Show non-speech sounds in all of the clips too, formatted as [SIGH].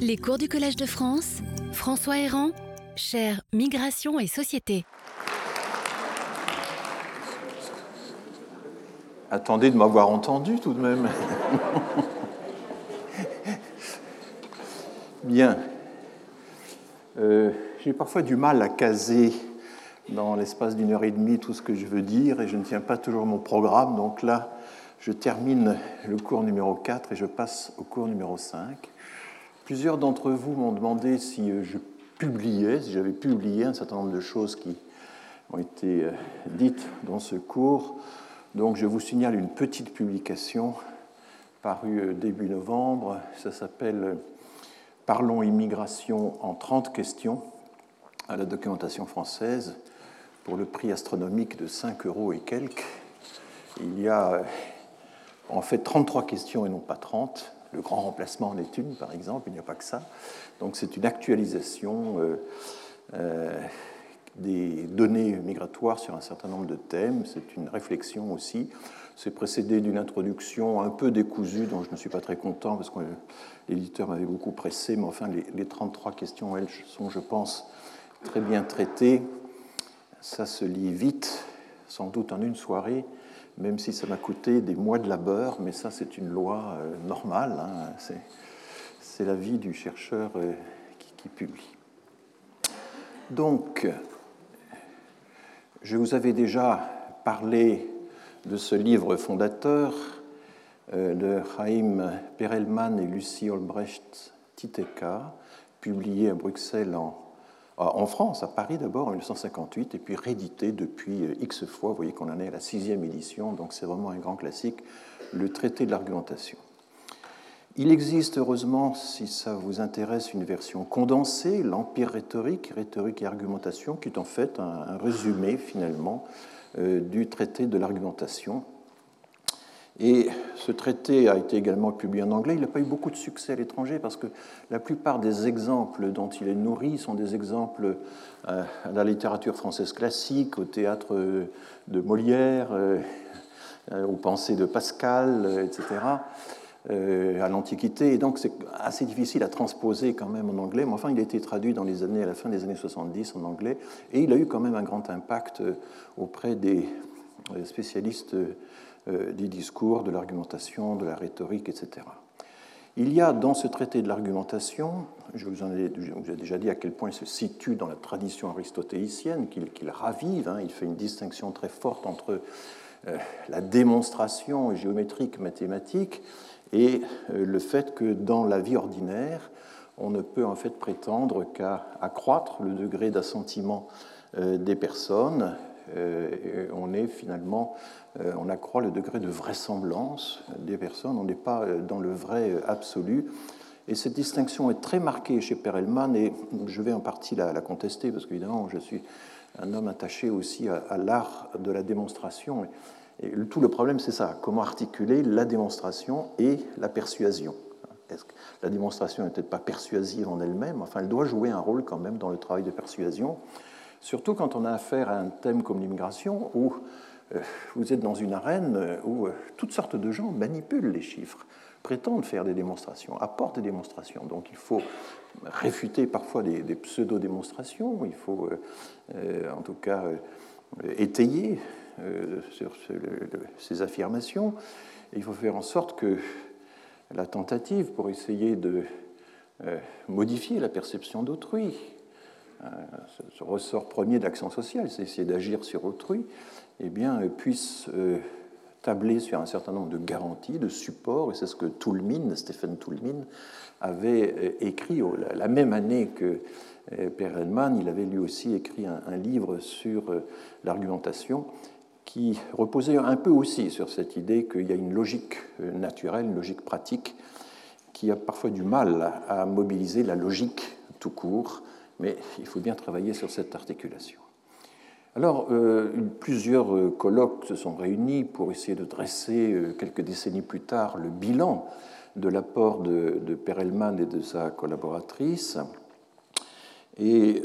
Les cours du Collège de France, François Héran, cher Migration et Société. Attendez de m'avoir entendu tout de même. Bien. Euh, J'ai parfois du mal à caser dans l'espace d'une heure et demie tout ce que je veux dire et je ne tiens pas toujours mon programme. Donc là, je termine le cours numéro 4 et je passe au cours numéro 5. Plusieurs d'entre vous m'ont demandé si euh, je publiais, si j'avais publié un certain nombre de choses qui ont été euh, dites dans ce cours. Donc je vous signale une petite publication parue euh, début novembre. Ça s'appelle Parlons immigration en 30 questions à la documentation française pour le prix astronomique de 5 euros et quelques. Il y a en fait 33 questions et non pas 30. Le grand remplacement en est une, par exemple, il n'y a pas que ça. Donc c'est une actualisation euh, euh, des données migratoires sur un certain nombre de thèmes. C'est une réflexion aussi. C'est précédé d'une introduction un peu décousue, dont je ne suis pas très content parce que l'éditeur m'avait beaucoup pressé, mais enfin les, les 33 questions, elles, sont, je pense, très bien traitées. Ça se lit vite, sans doute en une soirée même si ça m'a coûté des mois de labeur, mais ça c'est une loi euh, normale, hein. c'est la vie du chercheur euh, qui, publie. Donc, je vous avais déjà parlé de ce livre fondateur euh, de Chaim Perelman et Lucie Olbrecht Titeka, publié à Bruxelles en en France, à Paris d'abord en 1958, et puis réédité depuis euh, X fois. Vous voyez qu'on en est à la sixième édition, donc c'est vraiment un grand classique, le traité de l'argumentation. Il existe, heureusement, si ça vous intéresse, une version condensée, l'Empire rhétorique, rhétorique et argumentation, qui est en fait un, résumé finalement euh, du traité de l'argumentation et ce traité a été également publié en anglais. Il n'a pas eu beaucoup de succès à l'étranger parce que la plupart des exemples dont il est nourri sont des exemples euh, à la littérature française classique, au théâtre de Molière, euh, aux pensées de Pascal, etc., euh, à l'Antiquité. Et donc c'est assez difficile à transposer quand même en anglais. Mais enfin, il a été traduit dans les années, à la fin des années 70 en anglais. Et il a eu quand même un grand impact auprès des spécialistes euh, des discours, de l'argumentation, de la rhétorique, etc. Il y a dans ce traité de l'argumentation, je vous, en ai déjà dit à quel point il se situe dans la tradition aristotélicienne, qu'il ravive, hein, il fait une distinction très forte entre euh, la démonstration géométrique mathématique et euh, le fait que dans la vie ordinaire, on ne peut en fait prétendre qu'à accroître le degré d'assentiment des personnes. On est finalement euh, on accroît le degré de vraisemblance des personnes, on n'est pas euh, dans le vrai euh, absolu. Et cette distinction est très marquée chez Perelman, et je vais en partie la, contester, parce qu'évidemment, je suis un homme attaché aussi à, l'art de la démonstration. Et, tout le problème, c'est ça, comment articuler la démonstration et la persuasion? La démonstration n'est peut-être pas persuasive en elle-même, enfin, elle doit jouer un rôle quand même dans le travail de persuasion, surtout quand on a affaire à un thème comme l'immigration, où euh, vous êtes dans une arène euh, où euh, toutes sortes de gens manipulent les chiffres, prétendent faire des démonstrations, apportent des démonstrations. Donc il faut réfuter parfois des, pseudo-démonstrations, il faut en tout cas étayer ces affirmations. il faut faire en sorte que la tentative pour essayer de modifier la perception d'autrui, ce ressort premier de l'action sociale, c'est essayer d'agir sur autrui, eh bien, puisse euh, tabler sur un certain nombre de garanties, de supports, et c'est ce que Toulmin, Stephen Toulmin, avait euh, écrit la même année que euh, Perelman. Il avait lui aussi écrit un, livre sur l'argumentation qui reposait un peu aussi sur cette idée qu'il y a une logique naturelle, une logique pratique, qui a parfois du mal à mobiliser la logique tout court, mais il faut bien travailler sur cette articulation. Alors, euh, plusieurs euh, colloques se sont réunis pour essayer de dresser, euh, quelques décennies plus tard, le bilan de l'apport de, Perelman et de sa collaboratrice. Et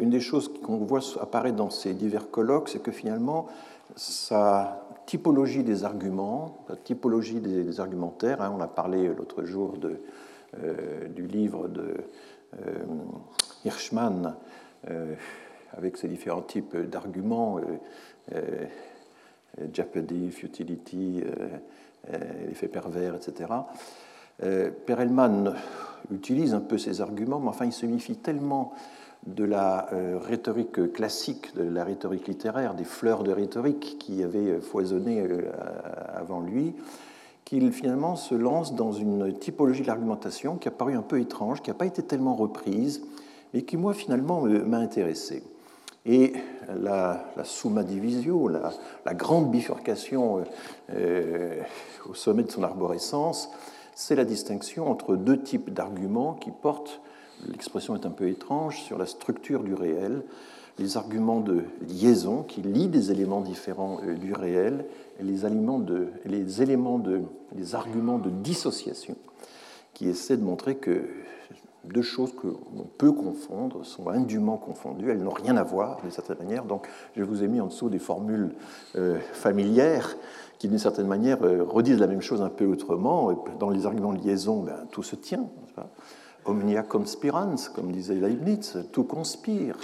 une des choses qu'on voit apparaître dans ces divers colloques, c'est que finalement, sa typologie des arguments, la typologie des, argumentaires, hein, on a parlé l'autre jour du livre de Hirschman avec ses différents types d'arguments, jeopardy, futility, effet pervers, etc. Perelman utilise un peu ces arguments, mais enfin il se méfie tellement de la euh, rhétorique classique, de la rhétorique littéraire, des fleurs de rhétorique qui avaient foisonné euh, avant lui, qu'il finalement se lance dans une typologie de l'argumentation qui a paru un peu étrange, qui n'a pas été tellement reprise, mais qui, moi, finalement, m'a intéressé. Et la, summa divisio, la, grande bifurcation euh, au sommet de son arborescence, c'est la distinction entre deux types d'arguments qui portent l'expression est un peu étrange, sur la structure du réel, les arguments de liaison qui lient des éléments différents euh, du réel et les, de, les éléments de, les arguments de dissociation qui essaient de montrer que deux choses que l'on peut confondre sont indûment confondues, elles n'ont rien à voir d'une certaine manière. Donc je vous ai mis en dessous des formules euh, familières qui d'une certaine manière euh, redisent la même chose un peu autrement. Dans les arguments de liaison, ben, tout se tient. Omnia conspirans, comme disait Leibniz, tout conspire.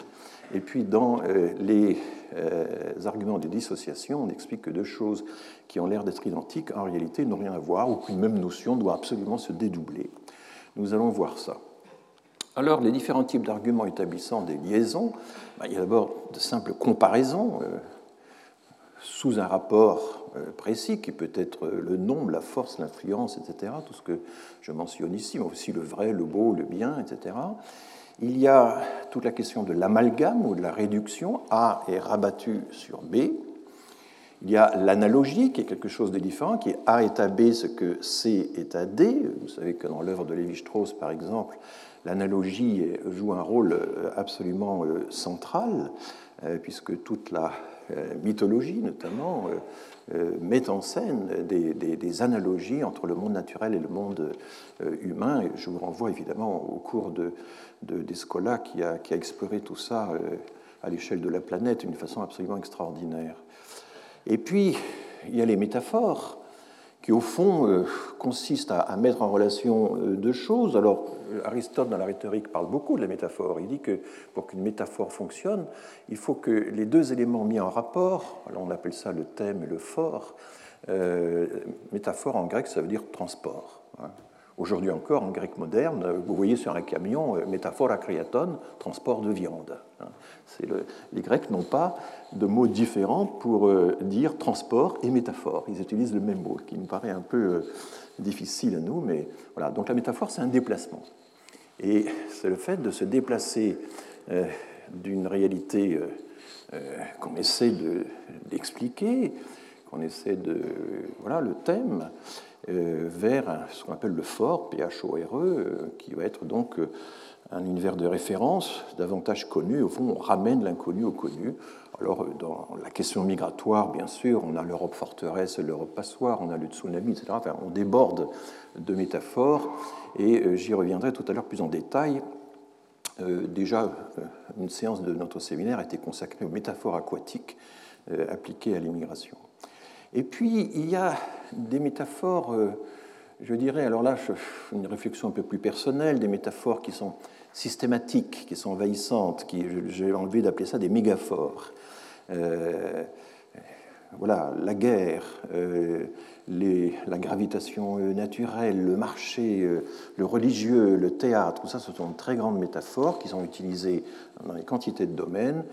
Et puis dans euh, les arguments de dissociation, on explique que deux choses qui ont l'air d'être identiques, en réalité, n'ont rien à voir, ou qu'une même notion doit absolument se dédoubler. Nous allons voir ça. Alors, les différents types d'arguments établissant des liaisons, ben, il y a d'abord de simples comparaisons euh, sous un rapport euh, précis, qui peut être le nombre, la force, l'influence, etc., tout ce que je mentionne ici, mais aussi le vrai, le beau, le bien, etc. Il y a toute la question de l'amalgame ou de la réduction. A est rabattu sur B. Il y a l'analogie, qui est quelque chose de différent, qui est A est à B ce que C est à D. Vous savez que dans l'œuvre de Lévi-Strauss, par exemple, l'analogie joue un rôle euh, absolument euh, central, puisque toute la mythologie, notamment, euh, met en scène des, analogies entre le monde naturel et le monde euh, humain. Je vous renvoie évidemment au cours de, d'Escola qui a, exploré tout ça euh, à l'échelle de la planète d'une façon absolument extraordinaire. Et puis, il y a les métaphores qui au fond euh, consiste à, mettre en relation euh, deux choses. Alors Aristote dans la rhétorique parle beaucoup de la métaphore. Il dit que pour qu'une métaphore fonctionne, il faut que les deux éléments mis en rapport, alors on appelle ça le thème et le fort, euh, métaphore en grec ça veut dire transport. Hein. Aujourd'hui encore, en grec moderne, vous voyez sur un camion métaphore akriaton, transport de viande. Hein. les Grecs n'ont pas de mots différents pour euh, dire transport et métaphore. Ils utilisent le même mot, qui nous paraît un peu euh, difficile à nous, mais voilà. Donc la métaphore, c'est un déplacement. Et c'est le fait de se déplacer euh, d'une réalité qu'on essaie d'expliquer, qu'on essaie de. Voilà, le thème, vers ce qu'on appelle le fort, P-H-O-R-E, qui va être donc un univers de référence davantage connu. Au fond, on ramène l'inconnu au connu. Alors, dans la question migratoire, bien sûr, on a l'Europe forteresse, l'Europe passoire, on a le tsunami, etc. On déborde de métaphores, et euh, j'y reviendrai tout à l'heure plus en détail. Euh, déjà, euh, une séance de notre séminaire a été consacrée aux métaphores aquatiques appliquées à l'immigration. Et puis, il y a des métaphores, je dirais, alors là, une réflexion un peu plus personnelle, des métaphores qui sont systématiques, qui sont envahissantes, qui, j'ai envie d'appeler ça des mégaphores. Euh, voilà, la guerre, euh, la gravitation naturelle, le marché, euh, le religieux, le théâtre, tout ça, ce sont de très grandes métaphores qui sont utilisées dans les quantités de domaines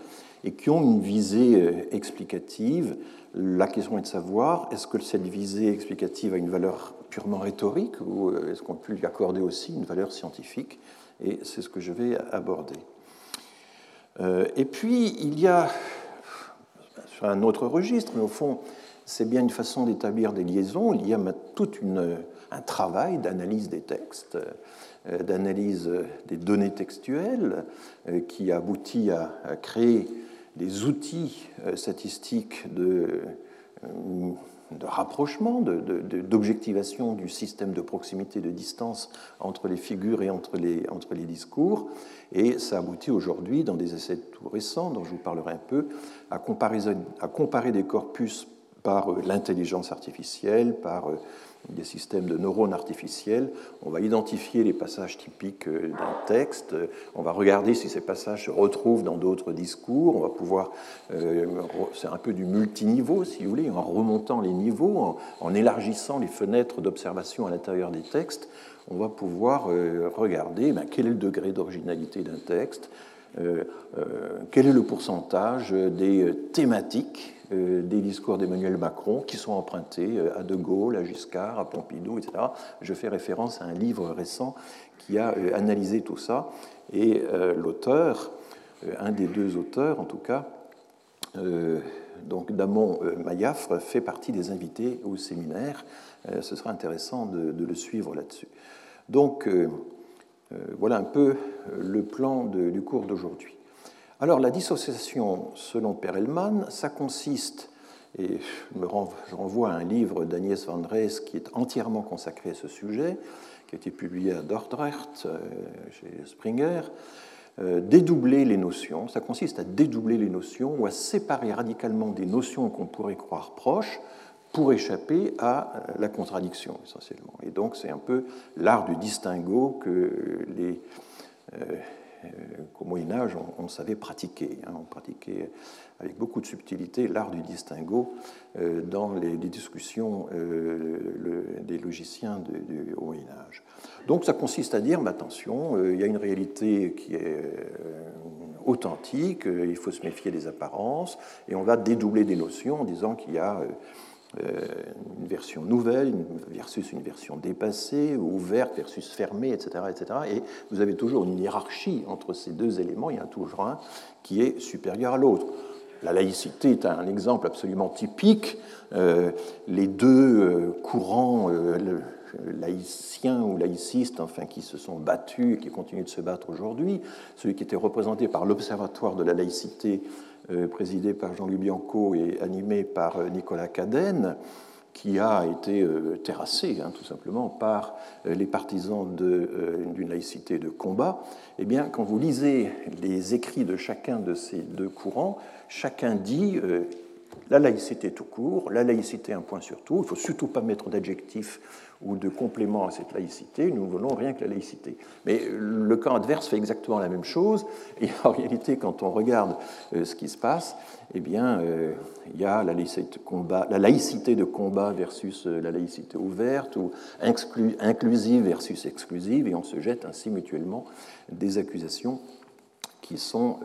et qui ont une visée explicative. La question est de savoir, est-ce que cette visée explicative a une valeur purement rhétorique ou est-ce qu'on peut lui accorder aussi une valeur scientifique? Et c'est ce que je vais aborder. Euh, et puis, il y a, un autre registre, mais au fond, c'est bien une façon d'établir des liaisons, il y a tout un travail d'analyse des textes, euh, d'analyse des données textuelles, euh, qui aboutit à créer des outils statistiques de de rapprochement, d'objectivation du système de proximité, de distance entre les figures et entre les, entre les discours. Et ça aboutit aujourd'hui, dans des essais tout récents, dont je vous parlerai un peu, à, à comparer des corpus par l'intelligence artificielle, par des systèmes de neurones artificiels. On va identifier les passages typiques euh, d'un texte, on va regarder si ces passages se retrouvent dans d'autres discours, on va pouvoir, euh, c'est un peu du multiniveau si vous voulez, en remontant les niveaux, en, élargissant les fenêtres d'observation à l'intérieur des textes, on va pouvoir euh, regarder ben, quel est le degré d'originalité d'un texte, quel est le pourcentage des thématiques euh, des discours d'Emmanuel Macron qui sont empruntés euh, à De Gaulle, à Giscard, à Pompidou, etc. Je fais référence à un livre récent qui a euh, analysé tout ça. Et l'auteur, un des deux auteurs en tout cas, donc Damon Mayafre, fait partie des invités au séminaire. Ce sera intéressant de, le suivre là-dessus. Donc voilà un peu le plan du cours d'aujourd'hui. Alors la dissociation, selon Perelman, ça consiste, et je renvoie à un livre d'Agnès Van Drees qui est entièrement consacré à ce sujet, qui a été publié à Dordrecht, euh, chez Springer, euh, dédoubler les notions. Ça consiste à dédoubler les notions ou à séparer radicalement des notions qu'on pourrait croire proches pour échapper à la contradiction, essentiellement. Et donc c'est un peu l'art du distinguo que les... Euh, euh, qu'au Moyen Âge, on, savait pratiquer. Hein. on pratiquait avec beaucoup de subtilité l'art du distinguo euh, dans les, discussions euh, des logiciens du Moyen Âge. Donc ça consiste à dire, mais attention, il y a une réalité qui est authentique, il faut se méfier des apparences, et on va dédoubler des notions en disant qu'il y a euh, une version nouvelle versus une version dépassée, ouverte versus fermée, etc., etc. Et vous avez toujours une hiérarchie entre ces deux éléments. Il y a toujours un qui est supérieur à l'autre. La laïcité est un exemple absolument typique. Euh, les deux euh, courants laïciens ou laïcistes, enfin, qui se sont battus et qui continuent de se battre aujourd'hui, celui qui était représenté par l'Observatoire de la laïcité euh, présidé par Jean-Louis Bianco et animé par euh, Nicolas Cadenne, qui a été euh, terrassé hein, tout simplement par les partisans d'une laïcité de combat, eh bien, quand vous lisez les écrits de chacun de ces deux courants, chacun dit la laïcité tout court, la laïcité un point sur tout, il ne faut surtout pas mettre d'adjectif ou de complément à cette laïcité, nous voulons rien que la laïcité. Mais le camp adverse fait exactement la même chose, et [LAUGHS] en réalité, quand on regarde euh, ce qui se passe, eh bien, euh, il y a la laïcité, de combat, la laïcité de combat versus euh, la laïcité ouverte, ou inclusive versus exclusive, et on se jette ainsi mutuellement des accusations qui sont,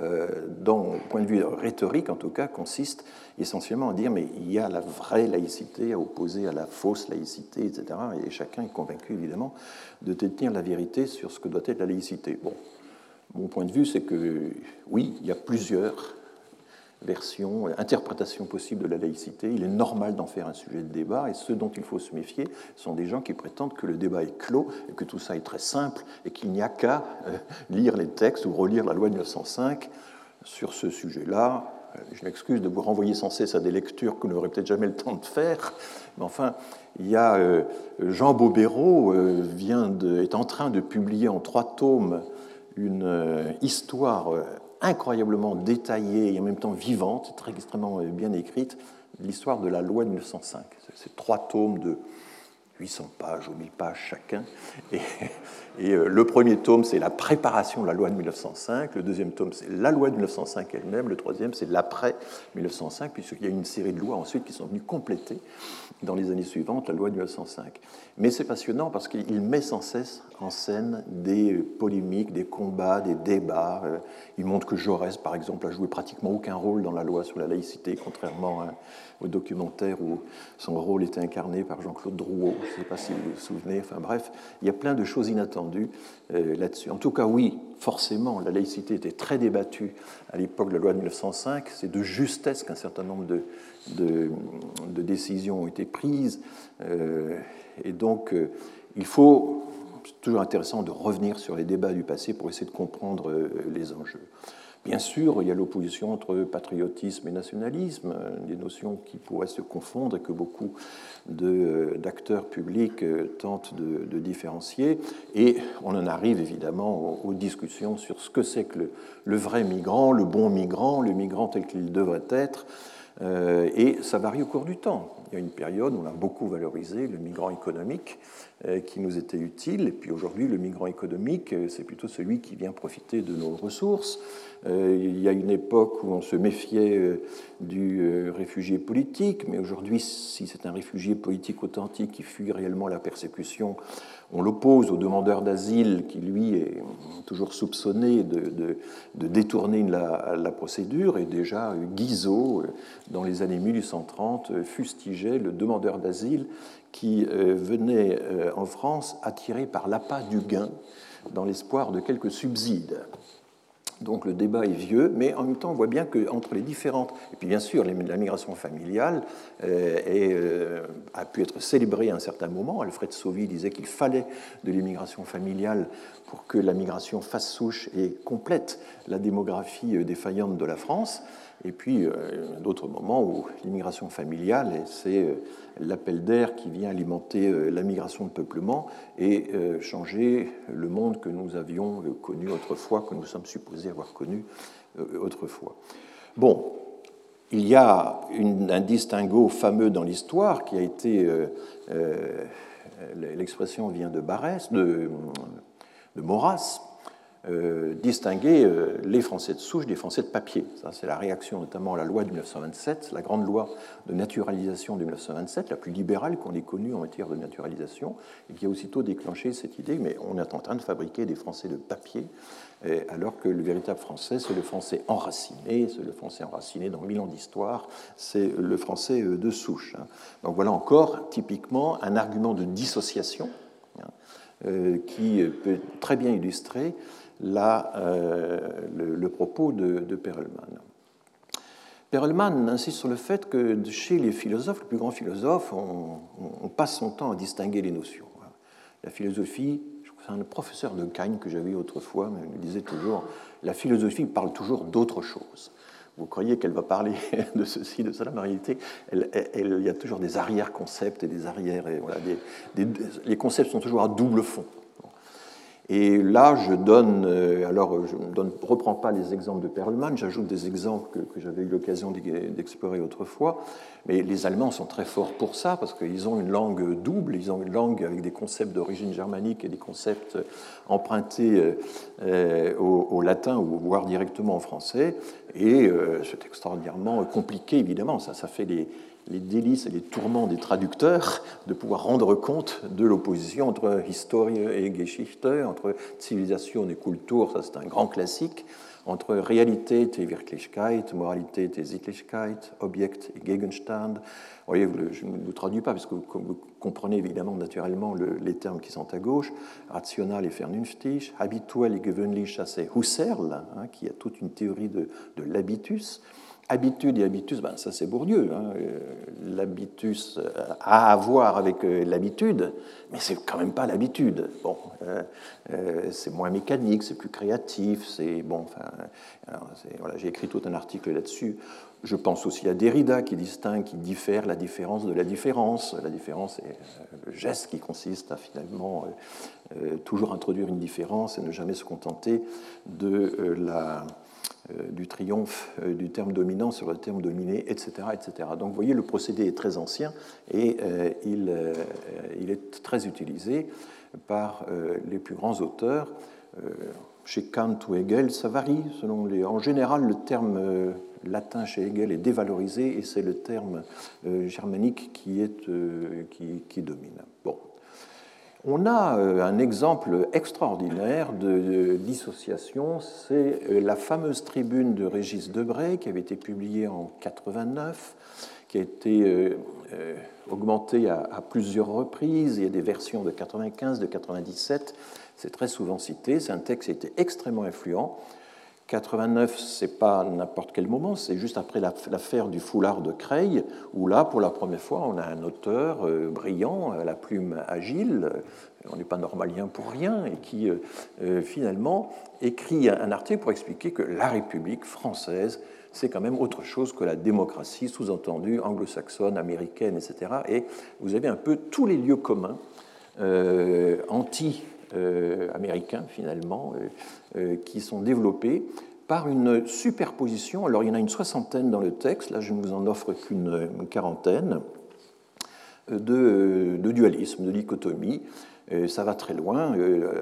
dans point de vue rhétorique en tout cas, consistent essentiellement à dire mais il y a la vraie laïcité à opposer à la fausse laïcité, etc. Et chacun est convaincu évidemment de détenir la vérité sur ce que doit être la laïcité. Bon, mon point de vue, c'est que oui, il y a plusieurs version, interprétation possible de la laïcité. Il est normal d'en faire un sujet de débat, et ceux dont il faut se méfier sont des gens qui prétendent que le débat est clos, et que tout ça est très simple, et qu'il n'y a qu'à euh, lire les textes ou relire la loi de 1905 sur ce sujet-là. Euh, je m'excuse de vous renvoyer sans cesse à des lectures que vous n'aurez peut-être jamais le temps de faire, mais enfin, il y a euh, Jean Bobéro de, est en train de publier en trois tomes une histoire incroyablement détaillée et en même temps vivante, très extrêmement bien écrite, l'histoire de la loi de 1905. C'est trois tomes de 800 pages ou 1000 pages chacun. Et, euh, le premier tome, c'est la préparation de la loi de 1905. Le deuxième tome, c'est la loi de 1905 elle-même. Le troisième, c'est l'après 1905, puisqu'il y a une série de lois ensuite qui sont venues compléter dans les années suivantes la loi de 1905. Mais c'est passionnant parce qu'il met sans cesse en scène des polémiques, des combats, des débats. Euh, il montre que Jaurès, par exemple, a joué pratiquement aucun rôle dans la loi sur la laïcité, contrairement au documentaire où son rôle était incarné par Jean-Claude Drouot. Je ne sais pas si vous vous souvenez. Enfin bref, il y a plein de choses inattendues euh, là-dessus. En tout cas, oui, forcément, la laïcité était très débattue à l'époque de la loi de 1905. C'est de justesse qu'un certain nombre de, décisions ont été prises. Euh, et donc, euh, il faut, c'est toujours intéressant de revenir sur les débats du passé pour essayer de comprendre les enjeux. Bien sûr, il y a l'opposition entre patriotisme et nationalisme, des notions qui pourraient se confondre et que beaucoup d'acteurs publics tentent de, différencier. Et on en arrive évidemment aux, discussions sur ce que c'est que le, vrai migrant, le bon migrant, le migrant tel qu'il devrait être, et ça varie au cours du temps. Y a une période où on a beaucoup valorisé le migrant économique qui nous était utile, et puis aujourd'hui, le migrant économique, c'est plutôt celui qui vient profiter de nos ressources. Il y a une époque où on se méfiait du réfugié politique, mais aujourd'hui, si c'est un réfugié politique authentique qui fuit réellement la persécution, on l'oppose au demandeur d'asile qui, lui, est toujours soupçonné de, détourner la, procédure. Et déjà, Guizot, dans les années 1830, fustigeait le demandeur d'asile qui euh, venait euh, en France attiré par l'appât du gain dans l'espoir de quelques subsides. Donc le débat est vieux, mais en même temps, on voit bien qu'entre les différentes. Et puis bien sûr, la migration familiale euh, a pu être célébrée à un certain moment. Alfred Sauvy disait qu'il fallait de l'immigration familiale pour que la migration fasse souche et complète la démographie défaillante de la France. Et puis, d'autres moments où l'immigration familiale, c'est l'appel d'air qui vient alimenter euh, la migration de peuplement et euh, changer le monde que nous avions euh, connu autrefois, que nous sommes supposés avoir connu autrefois. Bon, il y a un distinguo fameux dans l'histoire qui a été, l'expression vient de Barès, de, de Maurras, euh, distinguer euh, les Français de souche des Français de papier. Ça, c'est la réaction notamment à la loi de 1927, la grande loi de naturalisation de 1927, la plus libérale qu'on ait connue en matière de naturalisation, et qui a aussitôt déclenché cette idée, mais on est en train de fabriquer des Français de papier, alors que le véritable français, c'est le français enraciné, c'est le français enraciné dans mille ans d'histoire, c'est le français euh, de souche. Hein. Donc voilà encore typiquement un argument de dissociation hein, qui peut très bien illustrer euh, le, propos de, de Perelman. Perelman insiste sur le fait que chez les philosophes, les plus grands philosophes, on, passe son temps à distinguer les notions. La philosophie, c'est un professeur de Cagne que j'avais autrefois, il disait toujours, la philosophie parle toujours d'autre chose. Vous croyez qu'elle va parler [LAUGHS] de ceci, de cela, mais en réalité, il y a toujours des arrière-concepts et des arrières. Les concepts sont toujours à double fond. Et là, je donne, euh, alors je ne reprends pas les exemples de Perlman, j'ajoute des exemples que, j'avais eu l'occasion d'explorer autrefois, mais les Allemands sont très forts pour ça, parce qu'ils ont une langue double, ils ont une langue avec des concepts d'origine germanique et des concepts empruntés euh, au, latin voire directement en français, et euh, c'est extraordinairement compliqué, évidemment, ça, ça fait des, les délices et les tourments des traducteurs de pouvoir rendre compte de l'opposition entre Historie et Geschichte, entre civilisation et Kultur, ça c'est un grand classique, entre réalité et Wirklichkeit, moralité et Sittlichkeit, Objekt et Gegenstand. Vous voyez, je ne vous traduis pas parce que vous comprenez évidemment naturellement les termes qui sont à gauche. Rational et vernünftig, habituel et gewöhnlich, c'est Husserl, hein, qui a toute une théorie de l'habitus. Habitude et habitus, ben ça c'est Bourdieu. Hein. Euh, l'habitus a à voir avec euh, l'habitude, mais c'est quand même pas l'habitude. Bon, euh, c'est moins mécanique, c'est plus créatif, c'est bon. J'ai écrit tout un article là-dessus. Je pense aussi à Derrida qui distingue, qui diffère la différence de la différence. La différence est le geste qui consiste à finalement toujours introduire une différence et ne jamais se contenter de la euh, du triomphe euh, du terme dominant sur le terme dominé, etc., etc. Donc vous voyez, le procédé est très ancien et euh, il, est très utilisé par les plus grands auteurs. Chez Kant ou Hegel, ça varie selon les. En général, le terme latin chez Hegel est dévalorisé et c'est le terme germanique qui, est, qui domine. Bon, on a euh, un exemple extraordinaire de dissociation, c'est euh, la fameuse tribune de Régis Debray qui avait été publiée en 89, qui a été euh, augmentée à plusieurs reprises. Il y a des versions de 95, de 97. C'est très souvent cité. C'est un texte qui a été extrêmement influent. 89, c'est pas n'importe quel moment, c'est juste après l'affaire du foulard de Creil, où là, pour la première fois, on a un auteur euh, brillant, à la plume agile, euh, on n'est pas normalien pour rien, et qui euh, finalement écrit un article pour expliquer que la République française, c'est quand même autre chose que la démocratie, sous-entendue anglo-saxonne, américaine, etc. Et vous avez un peu tous les lieux communs anti-américains, finalement, qui sont développés par une superposition. Alors il y en a une soixantaine dans le texte, là je ne vous en offre qu'une quarantaine, de, de dualisme, de dichotomie. ça va très loin.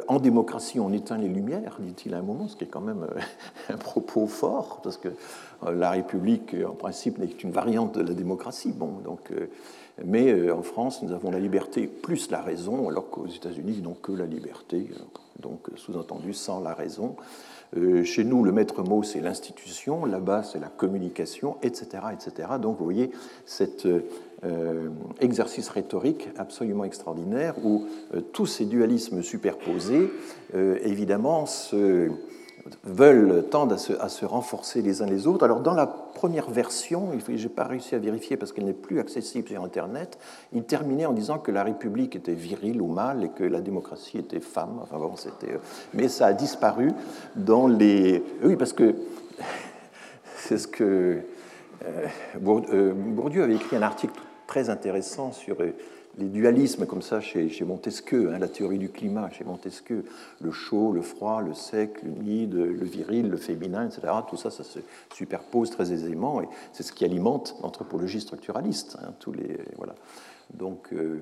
En démocratie, on éteint les lumières, dit-il à un moment, ce qui est quand même [LAUGHS] un propos fort, parce que la République, en principe, n'est qu'une variante de la démocratie. Bon, donc, mais en France, nous avons la liberté plus la raison, alors qu'aux États-Unis, ils n'ont que la liberté, donc sous-entendu sans la raison. Euh, chez nous, le maître mot, c'est l'institution, là-bas, c'est la communication, etc., etc. Donc, vous voyez cet euh, exercice rhétorique absolument extraordinaire où euh, tous ces dualismes superposés, évidemment, se veulent, tendent à se, renforcer les uns les autres. Alors dans la première version, je n'ai pas réussi à vérifier parce qu'elle n'est plus accessible sur Internet, il terminait en disant que la République était virile ou mâle et que la démocratie était femme. Enfin bon, c'était... Mais ça a disparu dans les... Oui, parce que [LAUGHS] c'est ce que... Euh, euh, Bourdieu avait écrit un article très intéressant sur euh, les dualismes comme ça chez, Montesquieu, hein, la théorie du climat chez Montesquieu, le chaud, le froid, le sec, l'humide, le viril, le féminin, etc. Tout ça, se superpose très aisément et c'est ce qui alimente l'anthropologie structuraliste. Hein. Donc, euh,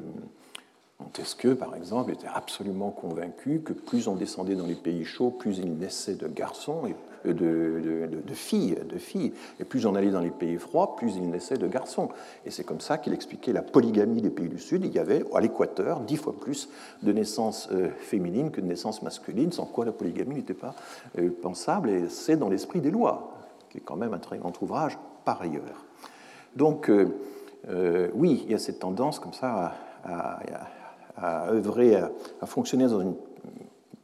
Montesquieu, par exemple, était absolument convaincu que plus on descendait dans les pays chauds, plus il naissait de garçons de, de, filles, de filles. Et plus on allait dans les pays froids, plus il naissait de garçons. Et c'est comme ça qu'il expliquait la polygamie des pays du Sud. Il y avait à l'équateur dix fois plus de naissances euh, féminines que de naissances masculines, sans quoi la polygamie n'était pas euh, pensable. Et c'est dans l'esprit des lois, qui est quand même un très grand ouvrage par ailleurs. Donc, euh, oui, il y a cette tendance comme ça à œuvrer, à fonctionner dans une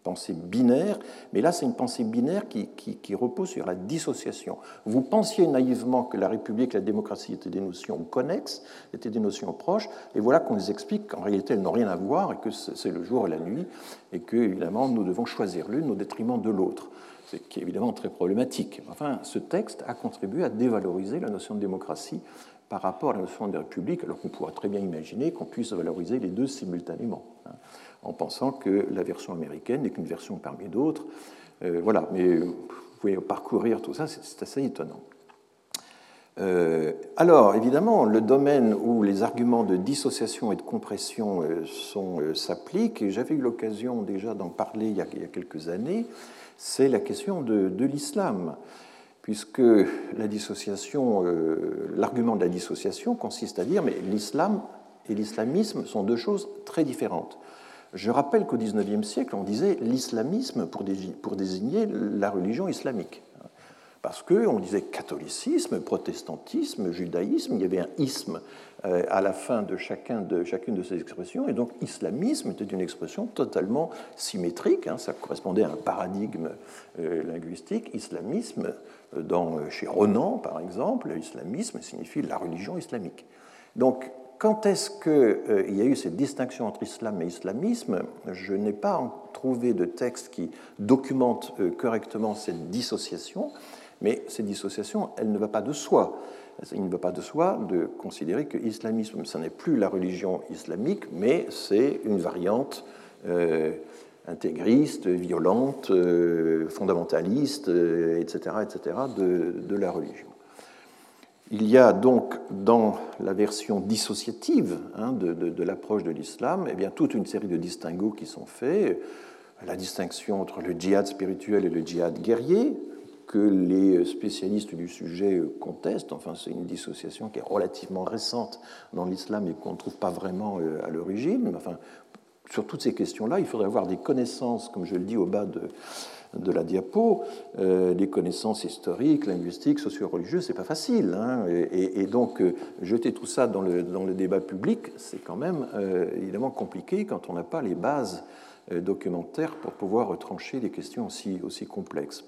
pensée binaire, mais là c'est une pensée binaire qui, repose sur la dissociation. Vous pensiez naïvement que la République et la démocratie étaient des notions connexes, étaient des notions proches, et voilà qu'on nous explique qu'en réalité elles n'ont rien à voir, et que c'est le jour et la nuit, et que évidemment nous devons choisir l'une au détriment de l'autre. C'est qui est évidemment très problématique. Enfin, ce texte a contribué à dévaloriser la notion de démocratie par rapport à la notion de république, alors qu'on pourrait très bien imaginer qu'on puisse valoriser les deux simultanément. En pensant que la version américaine n'est qu'une version parmi d'autres. Euh, voilà, mais vous pouvez parcourir tout ça, c'est assez étonnant. Euh, alors, évidemment, le domaine où les arguments de dissociation et de compression euh, s'appliquent, et j'avais eu l'occasion déjà d'en parler il y, a, quelques années, c'est la question de, de l'islam, puisque l'argument de la dissociation consiste à dire, mais l'islam et l'islamisme sont deux choses très différentes. Je rappelle qu'au XIXe siècle, on disait l'islamisme pour désigner la religion islamique. Parce qu'on disait catholicisme, protestantisme, judaïsme, il y avait un isme euh, à la fin de, chacun de chacune de ces expressions, et donc islamisme était une expression totalement symétrique, hein. ça correspondait à un paradigme euh, linguistique. Islamisme, euh, chez Ronan par exemple, l'islamisme signifie la religion islamique. Donc quand est-ce qu'il euh, y a eu cette distinction entre islam et islamisme Je n'ai pas trouvé de texte qui documente euh, correctement cette dissociation, mais cette dissociation, elle ne va pas de soi. Il ne va pas de soi de considérer que l'islamisme, ce n'est plus la religion islamique, mais c'est une variante euh, intégriste, violente, fondamentaliste, etc., etc., de la religion. Il y a donc dans la version dissociative hein, de, l'approche de l'islam eh bien, toute une série de distinguos qui sont faits. La distinction entre le djihad spirituel et le djihad guerrier, que les spécialistes du sujet contestent. Enfin, c'est une dissociation qui est relativement récente dans l'islam et qu'on ne trouve pas vraiment euh, à l'origine. Enfin, sur toutes ces questions-là, il faudrait avoir des connaissances, comme je le dis au bas de, de la diapo, euh, des connaissances historiques, linguistiques, socio-religieuses, c'est pas facile. Hein. et, donc, euh, jeter tout ça dans le, débat public, c'est quand même euh, évidemment compliqué quand on n'a pas les bases documentaires pour pouvoir retrancher des questions aussi complexes.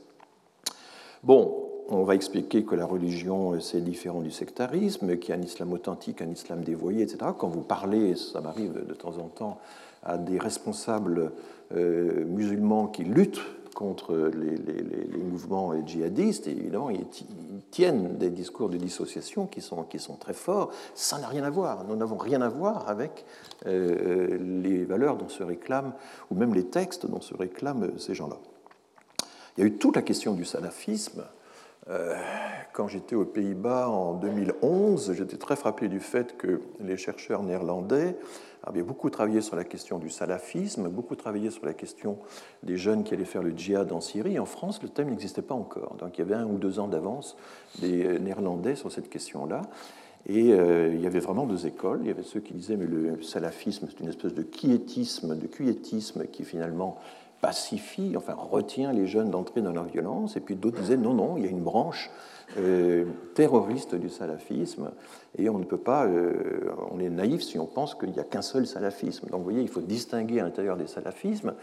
Bon, on va expliquer que la religion, c'est différent du sectarisme, qu'il y a un islam authentique, un islam dévoyé, etc. Quand vous parlez, ça m'arrive de temps en temps, à des responsables musulmans qui luttent contre les, mouvements djihadistes, et évidemment, ils tiennent des discours de dissociation qui sont, qui sont très forts. Ça n'a rien à voir. Nous n'avons rien à voir avec euh, les valeurs dont se réclament, ou même les textes dont se réclament ces gens-là. Il y a eu toute la question du salafisme. Euh, quand j'étais aux Pays-Bas en 2011, j'étais très frappé du fait que les chercheurs néerlandais avaient beaucoup travaillé sur la question du salafisme, beaucoup travaillé sur la question des jeunes qui allaient faire le djihad en Syrie. En France, le thème n'existait pas encore. Donc il y avait un ou deux ans d'avance des Néerlandais sur cette question-là. Et euh, il y avait vraiment deux écoles. Il y avait ceux qui disaient mais le salafisme, c'est une espèce de quiétisme, de quiétisme qui finalement pacifie, enfin retient les jeunes d'entrer dans la violence. Et puis d'autres disaient non, non, il y a une branche euh, terroriste du salafisme et on ne peut pas, euh, on est naïf si on pense qu'il n'y a qu'un seul salafisme. Donc vous voyez, il faut distinguer à l'intérieur des salafismes.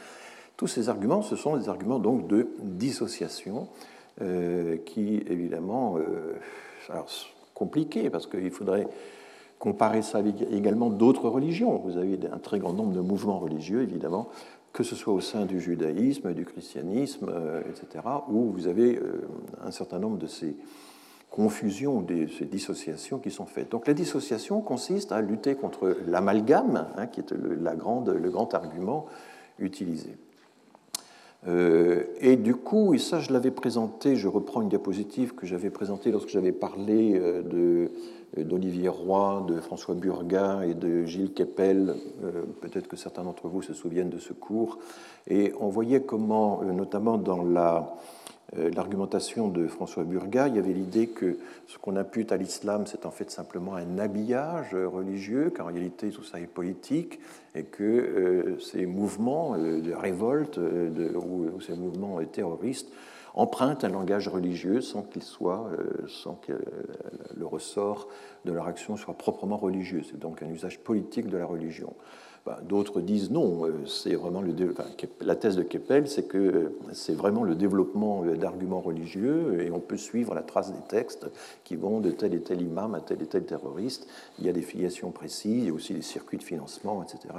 Tous ces arguments, ce sont des arguments donc de dissociation qui évidemment, alors, compliqué parce qu'il faudrait comparer ça avec également d'autres religions. Vous avez un très grand nombre de mouvements religieux, évidemment, que ce soit au sein du judaïsme, du christianisme, euh, etc., où vous avez euh, un certain nombre de ces confusions, de ces dissociations qui sont faites. Donc la dissociation consiste à lutter contre l'amalgame, hein, qui est le grand argument utilisé. Euh, et du coup, et ça je l'avais présenté, je reprends une diapositive que j'avais présentée lorsque j'avais parlé de, d'Olivier Roy, de François Burga et de Gilles Keppel. Peut-être que certains d'entre vous se souviennent de ce cours. Et on voyait comment, notamment dans la euh, l'argumentation de François Burga, il y avait l'idée que ce qu'on impute à l'islam, c'est en fait simplement un habillage religieux, qu'en réalité tout ça est politique, et que euh, ces mouvements euh, de révolte ou, ces mouvements terroristes empruntent un langage religieux sans qu'il soit, sans que le ressort de leur action soit proprement religieux. C'est donc un usage politique de la religion. Bah, d'autres disent non, euh, c'est vraiment le la thèse de Keppel, c'est que euh, c'est vraiment le développement euh, d'arguments religieux et on peut suivre la trace des textes qui vont de tel et tel imam à tel et tel terroriste. Il y a des filiations précises, il y a aussi des circuits de financement, etc.,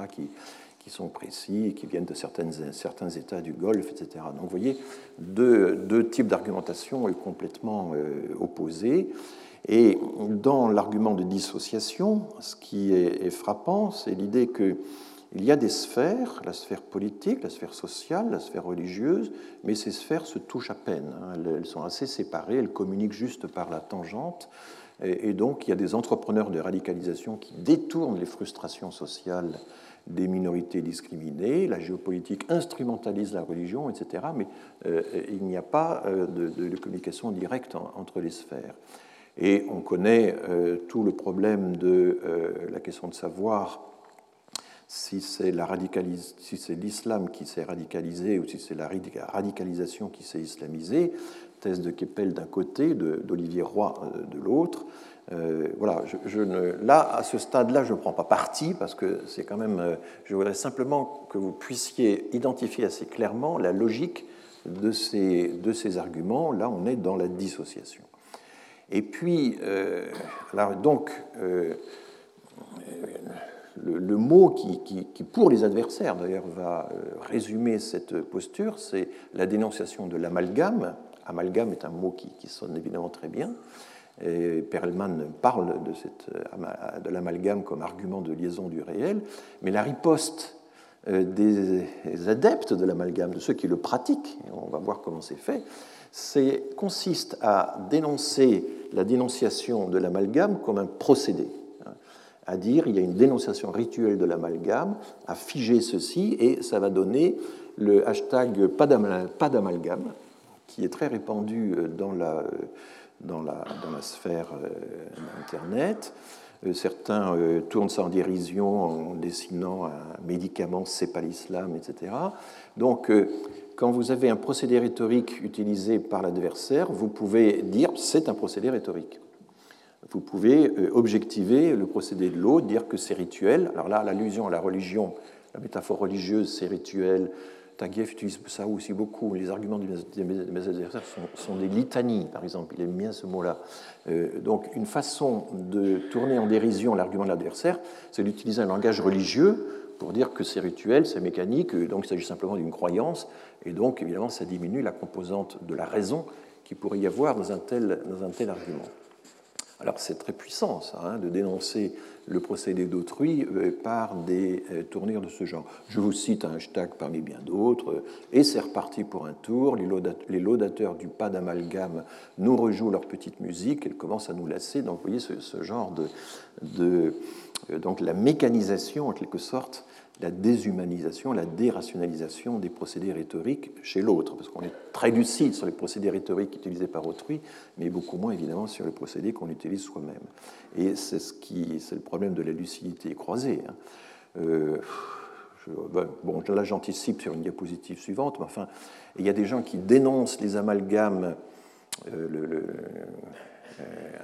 qui sont précis et qui viennent de certains États du Golfe, etc. Donc vous voyez deux, deux types d'argumentation complètement opposés. Et dans l'argument de dissociation, ce qui est, frappant, c'est l'idée qu'il y a des sphères, la sphère politique, la sphère sociale, la sphère religieuse, mais ces sphères se touchent à peine. Hein. Elles sont assez séparées, elles communiquent juste par la tangente. Et donc, il y a des entrepreneurs de radicalisation qui détournent les frustrations sociales des minorités discriminées, la géopolitique instrumentalise la religion, etc. Mais euh, il n'y a pas euh, de, communication directe entre les sphères. Et on connaît euh, tout le problème de la question de savoir si c'est l'islam qui s'est radicalisé ou si c'est la radicalisation qui s'est islamisée. Thèse de Keppel d'un côté, d'Olivier Roy de l'autre. Voilà, je, ne, là, à ce stade-là, je ne prends pas parti parce que c'est quand même. je voudrais simplement que vous puissiez identifier assez clairement la logique de ces, de ces arguments. Là, on est dans la dissociation. Et puis, euh, donc, euh, le, mot qui, pour les adversaires, d'ailleurs, va euh, résumer cette posture, c'est la dénonciation de l'amalgame. Amalgame est un mot qui, sonne évidemment très bien. Et Perelman parle de, cette, de l'amalgame comme argument de liaison du réel, mais la riposte des adeptes de l'amalgame, de ceux qui le pratiquent, on va voir comment c'est fait, consiste à dénoncer la dénonciation de l'amalgame comme un procédé, à dire il y a une dénonciation rituelle de l'amalgame, à figer ceci, et ça va donner le hashtag pas d'amalgame, qui est très répandu euh, dans la, dans la, sphère euh, Internet. Euh, certains tournent ça en dérision en dessinant un médicament, c'est pas l'islam, etc. Donc, quand vous avez un procédé rhétorique utilisé par l'adversaire, vous pouvez dire c'est un procédé rhétorique. Vous pouvez euh, objectiver le procédé de l'autre, dire que c'est rituel. Alors là, l'allusion à la religion, la métaphore religieuse, c'est rituel. Taguieff utilise ça aussi beaucoup. Les arguments de mes adversaires sont, des litanies, par exemple. Il aime bien ce mot-là. Euh, donc, une façon de tourner en dérision l'argument de l'adversaire, c'est d'utiliser un langage religieux pour dire que c'est rituel, c'est mécanique, donc il s'agit simplement d'une croyance, et donc évidemment ça diminue la composante de la raison qui pourrait y avoir dans un tel, dans un tel argument. Alors c'est très puissant, ça, hein, de dénoncer le procédé d'autrui euh, par des euh, tournures de ce genre. Je vous cite un hashtag parmi bien d'autres, et c'est reparti pour un tour, les laudateurs du pas d'amalgame nous rejouent leur petite musique, elles commencent à nous lasser, donc vous voyez ce, genre de... de euh, donc la mécanisation, en quelque sorte, la déshumanisation, la dérationalisation des procédés rhétoriques chez l'autre, parce qu'on est très lucide sur les procédés rhétoriques utilisés par autrui, mais beaucoup moins évidemment sur les procédés qu'on utilise soi-même. Et c'est ce qui, c'est le problème de la lucidité croisée. Hein. Euh, ben, bon, là j'anticipe sur une diapositive suivante, mais enfin, il y a des gens qui dénoncent les amalgames. Euh,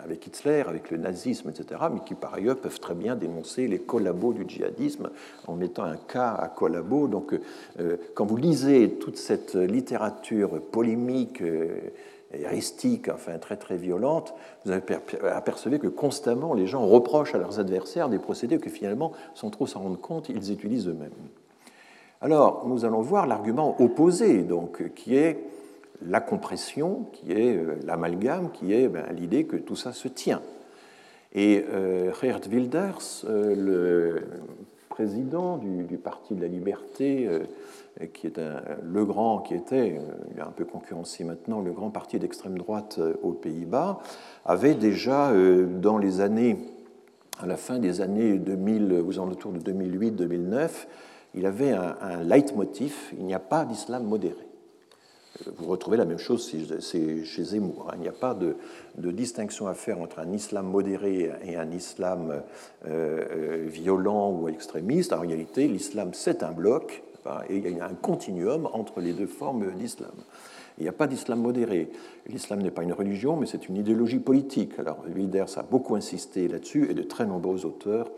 avec Hitler, avec le nazisme, etc., mais qui par ailleurs peuvent très bien dénoncer les collabos du djihadisme en mettant un cas à collabo. Donc euh, quand vous lisez toute cette littérature polémique, euh, héristique, enfin très très violente, vous apercevez que constamment les gens reprochent à leurs adversaires des procédés que finalement, sans trop s'en rendre compte, ils utilisent eux-mêmes. Alors, nous allons voir l'argument opposé, donc, qui est la compression, qui est euh, l'amalgame, qui est ben, l'idée que tout ça se tient. Et euh, Geert Wilders, euh, le président du, Parti de la Liberté, qui est le grand, qui était, il un peu concurrencé maintenant, le grand parti d'extrême droite aux Pays-Bas, avait déjà dans les années, à la fin des années 2000, aux alentours de 2008-2009, il avait un, un leitmotiv, il n'y a pas d'islam modéré vous retrouvez la même chose chez Zemmour. Hein. Il n'y a pas de, distinction à faire entre un islam modéré et un islam euh, euh, violent ou extrémiste. En réalité, l'islam, c'est un bloc, et il y a un continuum entre les deux formes d'islam. Il n'y a pas d'islam modéré. L'islam n'est pas une religion, mais c'est une idéologie politique. Alors, Wilders a beaucoup insisté là-dessus, et de très nombreux auteurs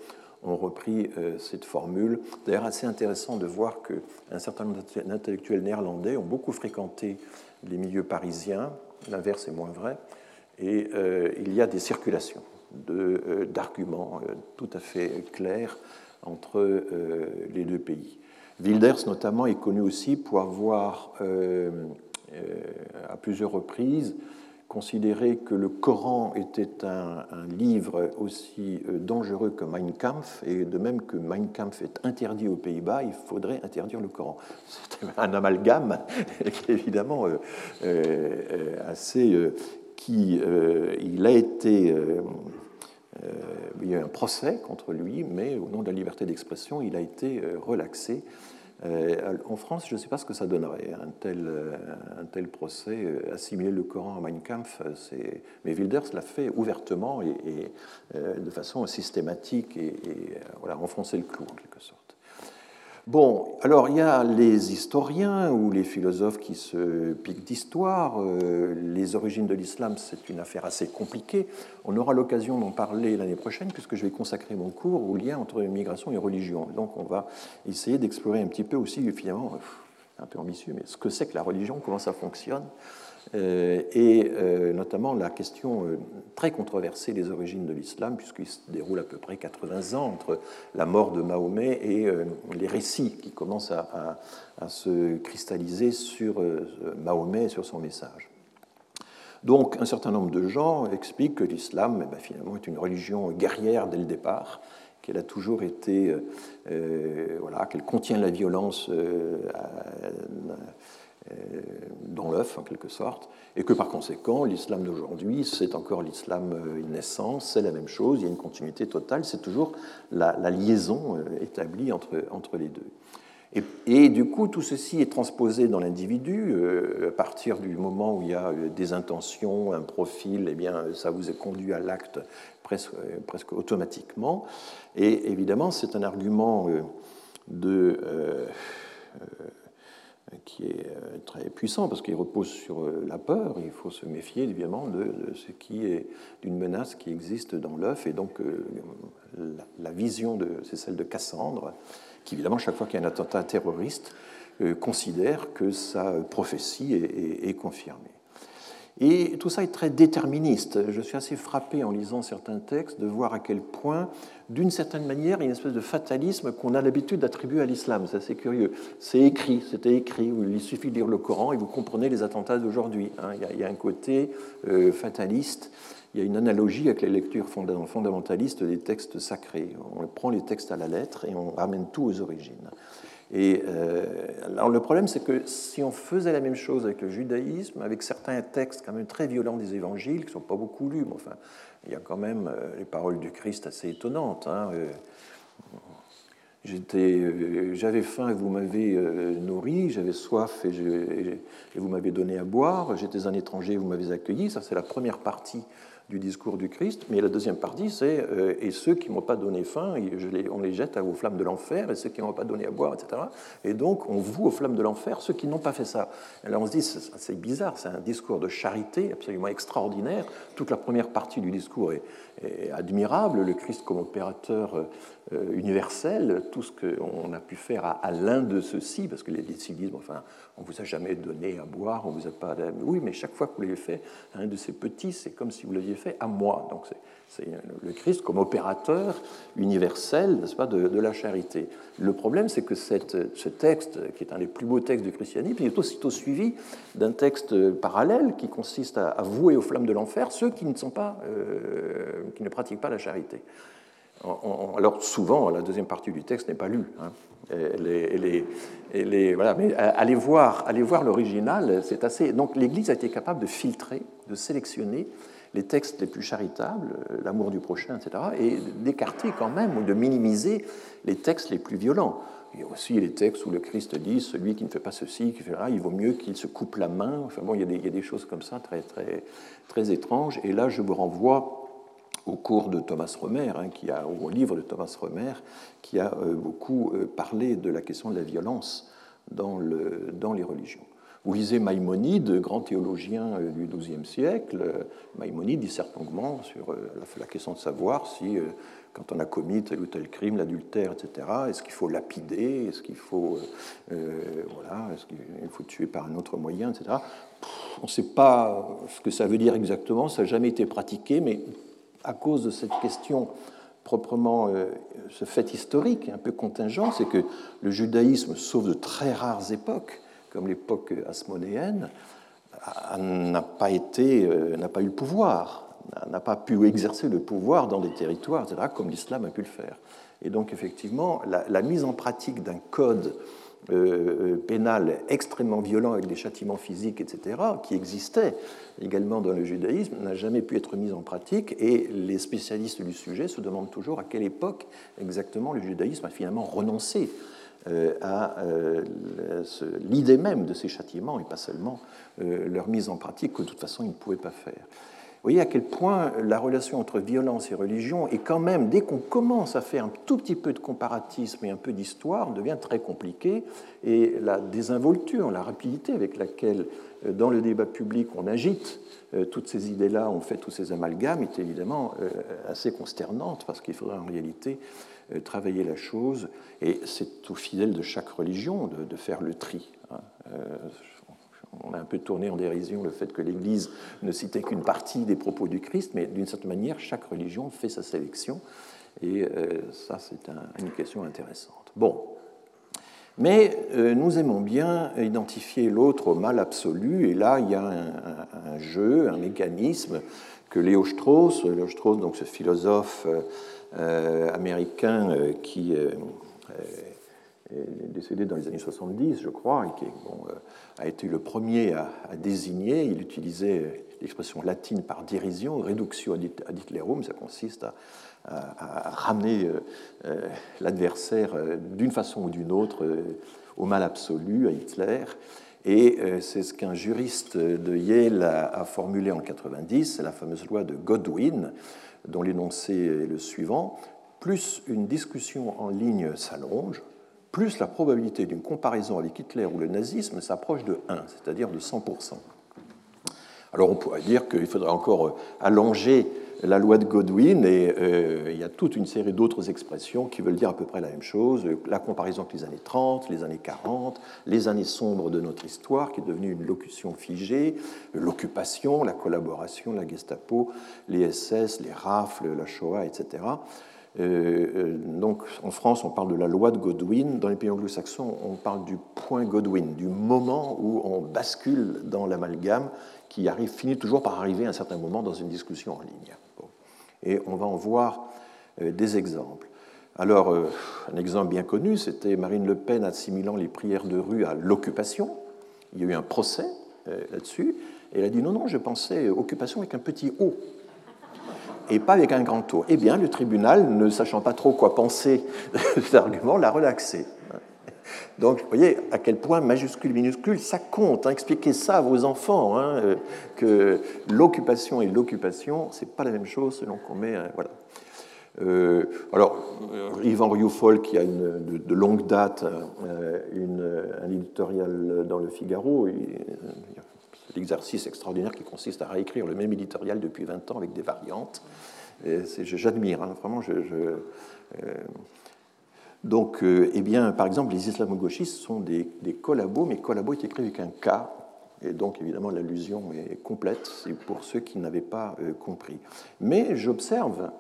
ont repris euh, cette formule. D'ailleurs, assez intéressant de voir qu'un certain nombre d'intellectuels néerlandais ont beaucoup fréquenté les milieux parisiens, l'inverse est moins vrai, et euh, il y a des circulations euh, d'arguments tout à fait clairs entre les deux pays. Wilders, notamment, est connu aussi pour avoir, à plusieurs reprises, considérer que le Coran était un, livre aussi euh, dangereux que Mein Kampf, et de même que Mein Kampf est interdit aux Pays-Bas, il faudrait interdire le Coran. C'est un amalgame [LAUGHS] qui évidemment euh, euh, assez... qui, il a été... il y a eu un procès contre lui, mais au nom de la liberté d'expression, il a été relaxé en France, je ne sais pas ce que ça donnerait, un tel, euh, un tel procès. Euh, assimiler le Coran à Mein Kampf, mais Wilders l'a fait ouvertement et, de façon systématique et, et voilà, enfoncer le clou en quelque sorte. Bon, alors il y a les historiens ou les philosophes qui se piquent d'histoire. Euh, les origines de l'islam, c'est une affaire assez compliquée. On aura l'occasion d'en parler l'année prochaine puisque je vais consacrer mon cours au lien entre migration et religion. Donc on va essayer d'explorer un petit peu aussi, finalement, un peu ambitieux, mais ce que c'est que la religion, comment ça fonctionne. Euh, et euh, notamment la question euh, très controversée des origines de l'islam, puisqu'il se déroule à peu près 80 ans entre la mort de Mahomet et les récits qui commencent à, se cristalliser sur Mahomet et sur son message. Donc un certain nombre de gens expliquent que l'islam eh ben, finalement est une religion guerrière dès le départ, qu'elle a toujours été, voilà, qu'elle contient la violence dans l'œuf en quelque sorte, et que par conséquent l'islam d'aujourd'hui c'est encore l'islam euh, naissant, c'est la même chose, il y a une continuité totale, c'est toujours la, liaison euh, établie entre, entre les deux. Et, du coup, tout ceci est transposé dans l'individu à partir du moment où il y a des intentions, un profil, eh bien, ça vous est conduit à l'acte presque, presque, automatiquement. Et évidemment, c'est un argument de qui est euh, très puissant parce qu'il repose sur euh, la peur. Il faut se méfier évidemment de, ce qui est d'une menace qui existe dans l'œuf. Et donc euh, la, vision, c'est celle de Cassandre, qui évidemment chaque fois qu'il y a un attentat terroriste considère que sa prophétie est, confirmée. Et tout ça est très déterministe. Je suis assez frappé en lisant certains textes de voir à quel point, d'une certaine manière, il y a une espèce de fatalisme qu'on a l'habitude d'attribuer à l'islam. C'est assez curieux. C'est écrit, c'était écrit. Il suffit de lire le Coran et vous comprenez les attentats d'aujourd'hui. Hein. Il, y a un côté euh, fataliste. Il y a une analogie avec les lectures fondamentalistes des textes sacrés. On prend les textes à la lettre et on ramène tout aux origines. Et euh, alors le problème, c'est que si on faisait la même chose avec le judaïsme, avec certains textes quand même très violents des évangiles, qui ne sont pas beaucoup lus, mais enfin, il y a quand même euh, les paroles du Christ assez étonnantes. Hein, euh, j'avais faim et vous m'avez nourri, j'avais soif et vous m'avez donné à boire, j'étais un étranger et vous m'avez accueilli. Ça, c'est la première partie du discours du Christ, mais la deuxième partie, c'est euh, et ceux qui m'ont pas donné faim, on les jette aux flammes de l'enfer, et ceux qui n'ont pas donné à boire, etc. Et donc, on voue aux flammes de l'enfer ceux qui n'ont pas fait ça. Alors on se dit, c'est bizarre, c'est un discours de charité absolument extraordinaire. Toute la première partie du discours est, admirable, le Christ comme opérateur euh, universel, tout ce qu'on a pu faire à, l'un de ceux-ci, parce que les disent, enfin, on vous a jamais donné à boire, on vous a pas. Oui, mais chaque fois que vous l'avez fait un de ces petits, c'est comme si vous l'aviez fait à moi. Donc c'est le Christ comme opérateur universel, pas, de, la charité. Le problème, c'est que ce texte, qui est un des plus beaux textes du christianisme, est aussitôt suivi d'un texte parallèle qui consiste à, vouer aux flammes de l'enfer ceux qui ne sont pas, euh, qui ne pratiquent pas la charité. Alors souvent, la deuxième partie du texte n'est pas lue. Hein. Mais allez voir, allez voir l'original, c'est assez. Donc l'Église a été capable de filtrer, de sélectionner les textes les plus charitables, l'amour du prochain, etc., et d'écarter quand même ou de minimiser les textes les plus violents. Il y a aussi les textes où le Christ dit celui qui ne fait pas ceci, qui fait il vaut mieux qu'il se coupe la main. Enfin bon, il y a des, choses comme ça très, très, très étranges. Et là, je vous renvoie au cours de Thomas Romer, hein, qui a, au livre de Thomas Romer, qui a euh, beaucoup euh, parlé de la question de la violence dans, le, dans les religions. Lisez Maïmonide, grand théologien euh, du XIIe siècle. Maïmonide disserte longuement sur la question de savoir si, quand on a commis tel ou tel crime, l'adultère, etc., est-ce qu'il faut lapider, est-ce qu'il faut, voilà, est-ce qu'il faut tuer par un autre moyen, etc. on ne sait pas ce que ça veut dire exactement, ça n'a jamais été pratiqué, mais à cause de cette question proprement, euh, ce fait historique un peu contingent, c'est que le judaïsme, sauf de très rares époques, comme l'époque asmonéenne, n'a pas, euh, pas eu le pouvoir, n'a pas pu exercer le pouvoir dans des territoires, comme l'islam a pu le faire. Et donc, effectivement, la mise en pratique d'un code euh, euh, pénal extrêmement violent avec des châtiments physiques, etc., qui existait également dans le judaïsme, n'a jamais pu être mis en pratique et les spécialistes du sujet se demandent toujours à quelle époque exactement le judaïsme a finalement renoncé à l'idée même de ces châtiments et pas seulement leur mise en pratique que de toute façon ils ne pouvaient pas faire voyez à quel point la relation entre violence et religion est quand même, dès qu'on commence à faire un tout petit peu de comparatisme et un peu d'histoire, devient très compliquée. Et la désinvolture, la rapidité avec laquelle, euh, dans le débat public, on agite euh, toutes ces idées-là, on fait tous ces amalgames, est évidemment euh, assez consternante, parce qu'il faudrait en réalité travailler la chose. Et c'est au fidèle de chaque religion de, faire le tri. Hein on a un peu tourné en dérision le fait que l'Église ne citait qu'une partie des propos du Christ, mais d'une certaine manière, chaque religion fait sa sélection, et euh, ça, c'est une question intéressante. Bon, mais euh, nous aimons bien identifier l'autre au mal absolu, et là, il y a un, jeu, un mécanisme que Léo Strauss, Léo Strauss, donc ce philosophe euh, américain qui décédé dans les années 70, je crois, et qui euh, a été le premier à, désigner. Il utilisait l'expression latine par dérision, reductio ad Hitlerum, ça consiste à, ramener euh, euh, l'adversaire d'une façon ou d'une autre au mal absolu, à Hitler. Et c'est ce qu'un juriste de Yale a, formulé en 90, c'est la fameuse loi de Godwin, dont l'énoncé est le suivant. Plus une discussion en ligne s'allonge, plus la probabilité d'une comparaison avec Hitler ou le nazisme s'approche de 1, c'est-à-dire de 100%. Alors on pourrait dire qu'il faudrait encore allonger la loi de Godwin, et euh, il y a toute une série d'autres expressions qui veulent dire à peu près la même chose. La comparaison avec les années 30, les années 40, les années sombres de notre histoire, qui est devenue une locution figée, l'occupation, la collaboration, la Gestapo, les SS, les rafles, la Shoah, etc. Euh, euh, donc en France, on parle de la loi de Godwin. Dans les pays anglo-saxons, on parle du point Godwin, du moment où on bascule dans l'amalgame qui arrive, finit toujours par arriver à un certain moment dans une discussion en ligne. Et on va en voir euh, des exemples. Alors, un exemple bien connu, c'était Marine Le Pen assimilant les prières de rue à l'occupation. Il y a eu un procès là-dessus. Et elle a dit non, non, je pensais occupation avec un petit O et pas avec un grand taux. Eh bien, le tribunal, ne sachant pas trop quoi penser [LAUGHS] de cet argument, l'a relaxé. Donc, vous voyez à quel point majuscule, minuscule, ça compte. Hein. Expliquez ça à vos enfants, hein, euh, que l'occupation et l'occupation, c'est pas la même chose selon qu'on met. Euh, voilà. Euh, alors, Yvan Rioufol, qui a une, de, longue date un éditorial dans le Figaro, l'exercice extraordinaire qui consiste à réécrire le même éditorial depuis 20 ans avec des variantes. J'admire, hein, vraiment. Je, donc, euh, eh bien, par exemple, les islamo-gauchistes sont des, des, collabos, mais collabo est écrit avec un K, et donc évidemment l'allusion est complète, c'est pour ceux qui n'avaient pas euh, compris. Mais j'observe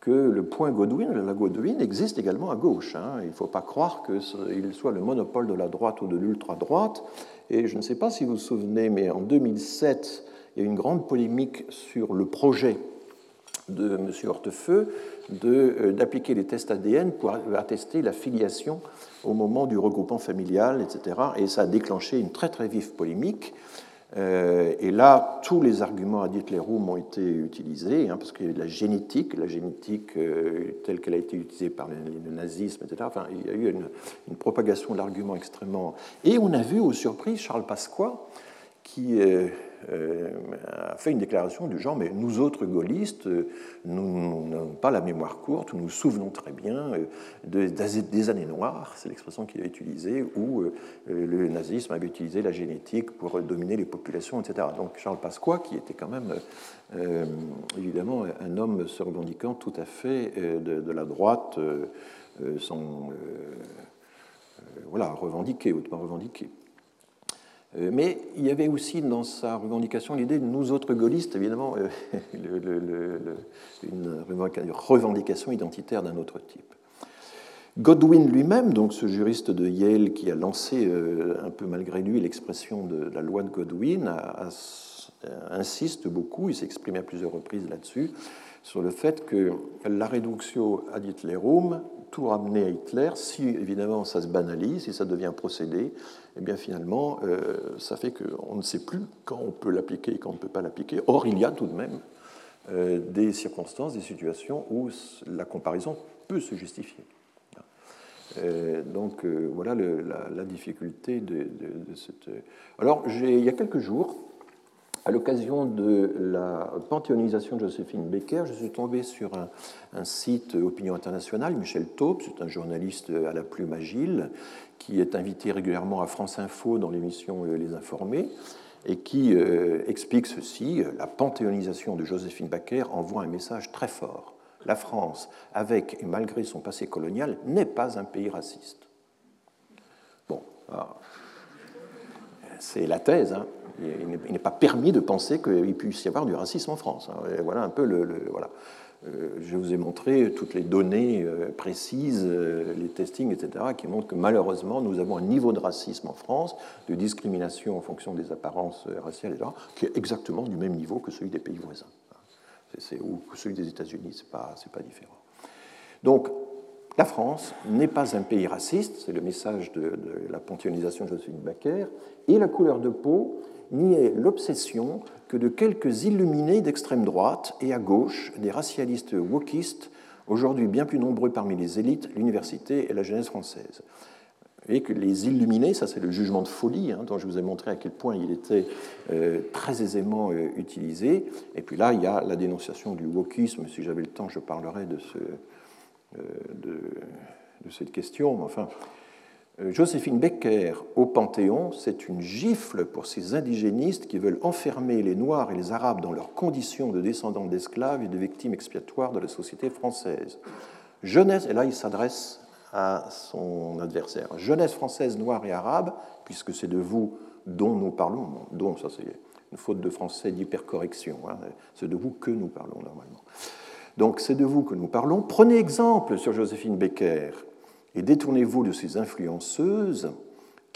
que le point Godwin, la Godwin, existe également à gauche. Hein. Il ne faut pas croire qu'il soit le monopole de la droite ou de l'ultra-droite. Et je ne sais pas si vous vous souvenez, mais en 2007, il y a eu une grande polémique sur le projet de M. Hortefeux d'appliquer les tests ADN pour attester la filiation au moment du regroupement familial, etc. Et ça a déclenché une très très vive polémique. Euh, et là, tous les arguments à Hitlerum ont été utilisés, hein, parce qu'il y a la génétique, la génétique euh, telle qu'elle a été utilisée par le, nazisme, etc. Enfin, il y a eu une, propagation d'arguments extrêmement. Et on a vu aux surprises Charles Pasqua, qui euh, euh, a fait une déclaration du genre, mais nous autres gaullistes, nous n'avons pas la mémoire courte, nous nous souvenons très bien euh, des années noires, c'est l'expression qu'il a utilisée, où euh, le nazisme avait utilisé la génétique pour dominer les populations, etc. Donc Charles Pasqua, qui était quand même évidemment un homme se revendiquant tout à fait de, la droite, son, voilà, revendiqué, hautement revendiqué. Euh, mais il y avait aussi dans sa revendication l'idée de nous autres gaullistes, évidemment, euh, [LAUGHS] une revendication identitaire d'un autre type. Godwin lui-même, donc ce juriste de Yale qui a lancé euh, un peu malgré lui l'expression de la loi de Godwin, insiste beaucoup, il s'est exprimé à plusieurs reprises là-dessus, sur le fait que la réduction ad Hitlerum tout ramener à Hitler, si évidemment ça se banalise, si ça devient procédé, eh bien finalement, euh, ça fait qu'on ne sait plus quand on peut l'appliquer et quand on ne peut pas l'appliquer. Or, il y a tout de même euh, des circonstances, des situations où la comparaison peut se justifier. Euh, donc voilà la, difficulté de cette. Alors, il y a quelques jours, à l'occasion de la panthéonisation de Joséphine Becker, je suis tombé sur un, site Opinion Internationale, Michel Taube, c'est un journaliste à la plume agile, qui est invité régulièrement à France Info dans l'émission euh, Les Informés, et qui euh, explique ceci, la panthéonisation de Joséphine Becker envoie un message très fort. La France, avec et malgré son passé colonial, n'est pas un pays raciste. Bon, c'est la thèse, hein il n'est pas permis de penser qu'il puisse y avoir du racisme en France. Hein. voilà un peu le. voilà. Euh, je vous ai montré toutes les données euh, précises, euh, les testings, etc., qui montrent que malheureusement, nous avons un niveau de racisme en France, de discrimination en fonction des apparences raciales, etc., qui est exactement du même niveau que celui des pays voisins. C'est, ou celui des États-Unis, ce n'est pas, pas différent. Donc, la France n'est pas un pays raciste, c'est le message de, la panthéonisation de Joséphine Baker, et la couleur de peau niait l'obsession que de quelques illuminés d'extrême droite et à gauche, des racialistes wokistes, aujourd'hui bien plus nombreux parmi les élites, l'université et la jeunesse française. Et que les illuminés, ça c'est le jugement de folie, hein, dont je vous ai montré à quel point il était euh, très aisément euh, utilisé. Et puis là, il y a la dénonciation du wokisme. Si j'avais le temps, je parlerais de, ce, de, de cette question. Enfin, euh, Joséphine Becker au Panthéon, c'est une gifle pour ces indigénistes qui veulent enfermer les Noirs et les Arabes dans leurs conditions de descendants d'esclaves et de victimes expiatoires de la société française. Jeunesse, et là il s'adresse à son adversaire, jeunesse française, noire et arabe, puisque c'est de vous dont nous parlons, dont ça c'est une faute de français d'hypercorrection, hein, c'est de vous que nous parlons normalement. Donc c'est de vous que nous parlons. Prenez exemple sur Joséphine Becker et détournez-vous de ces influenceuses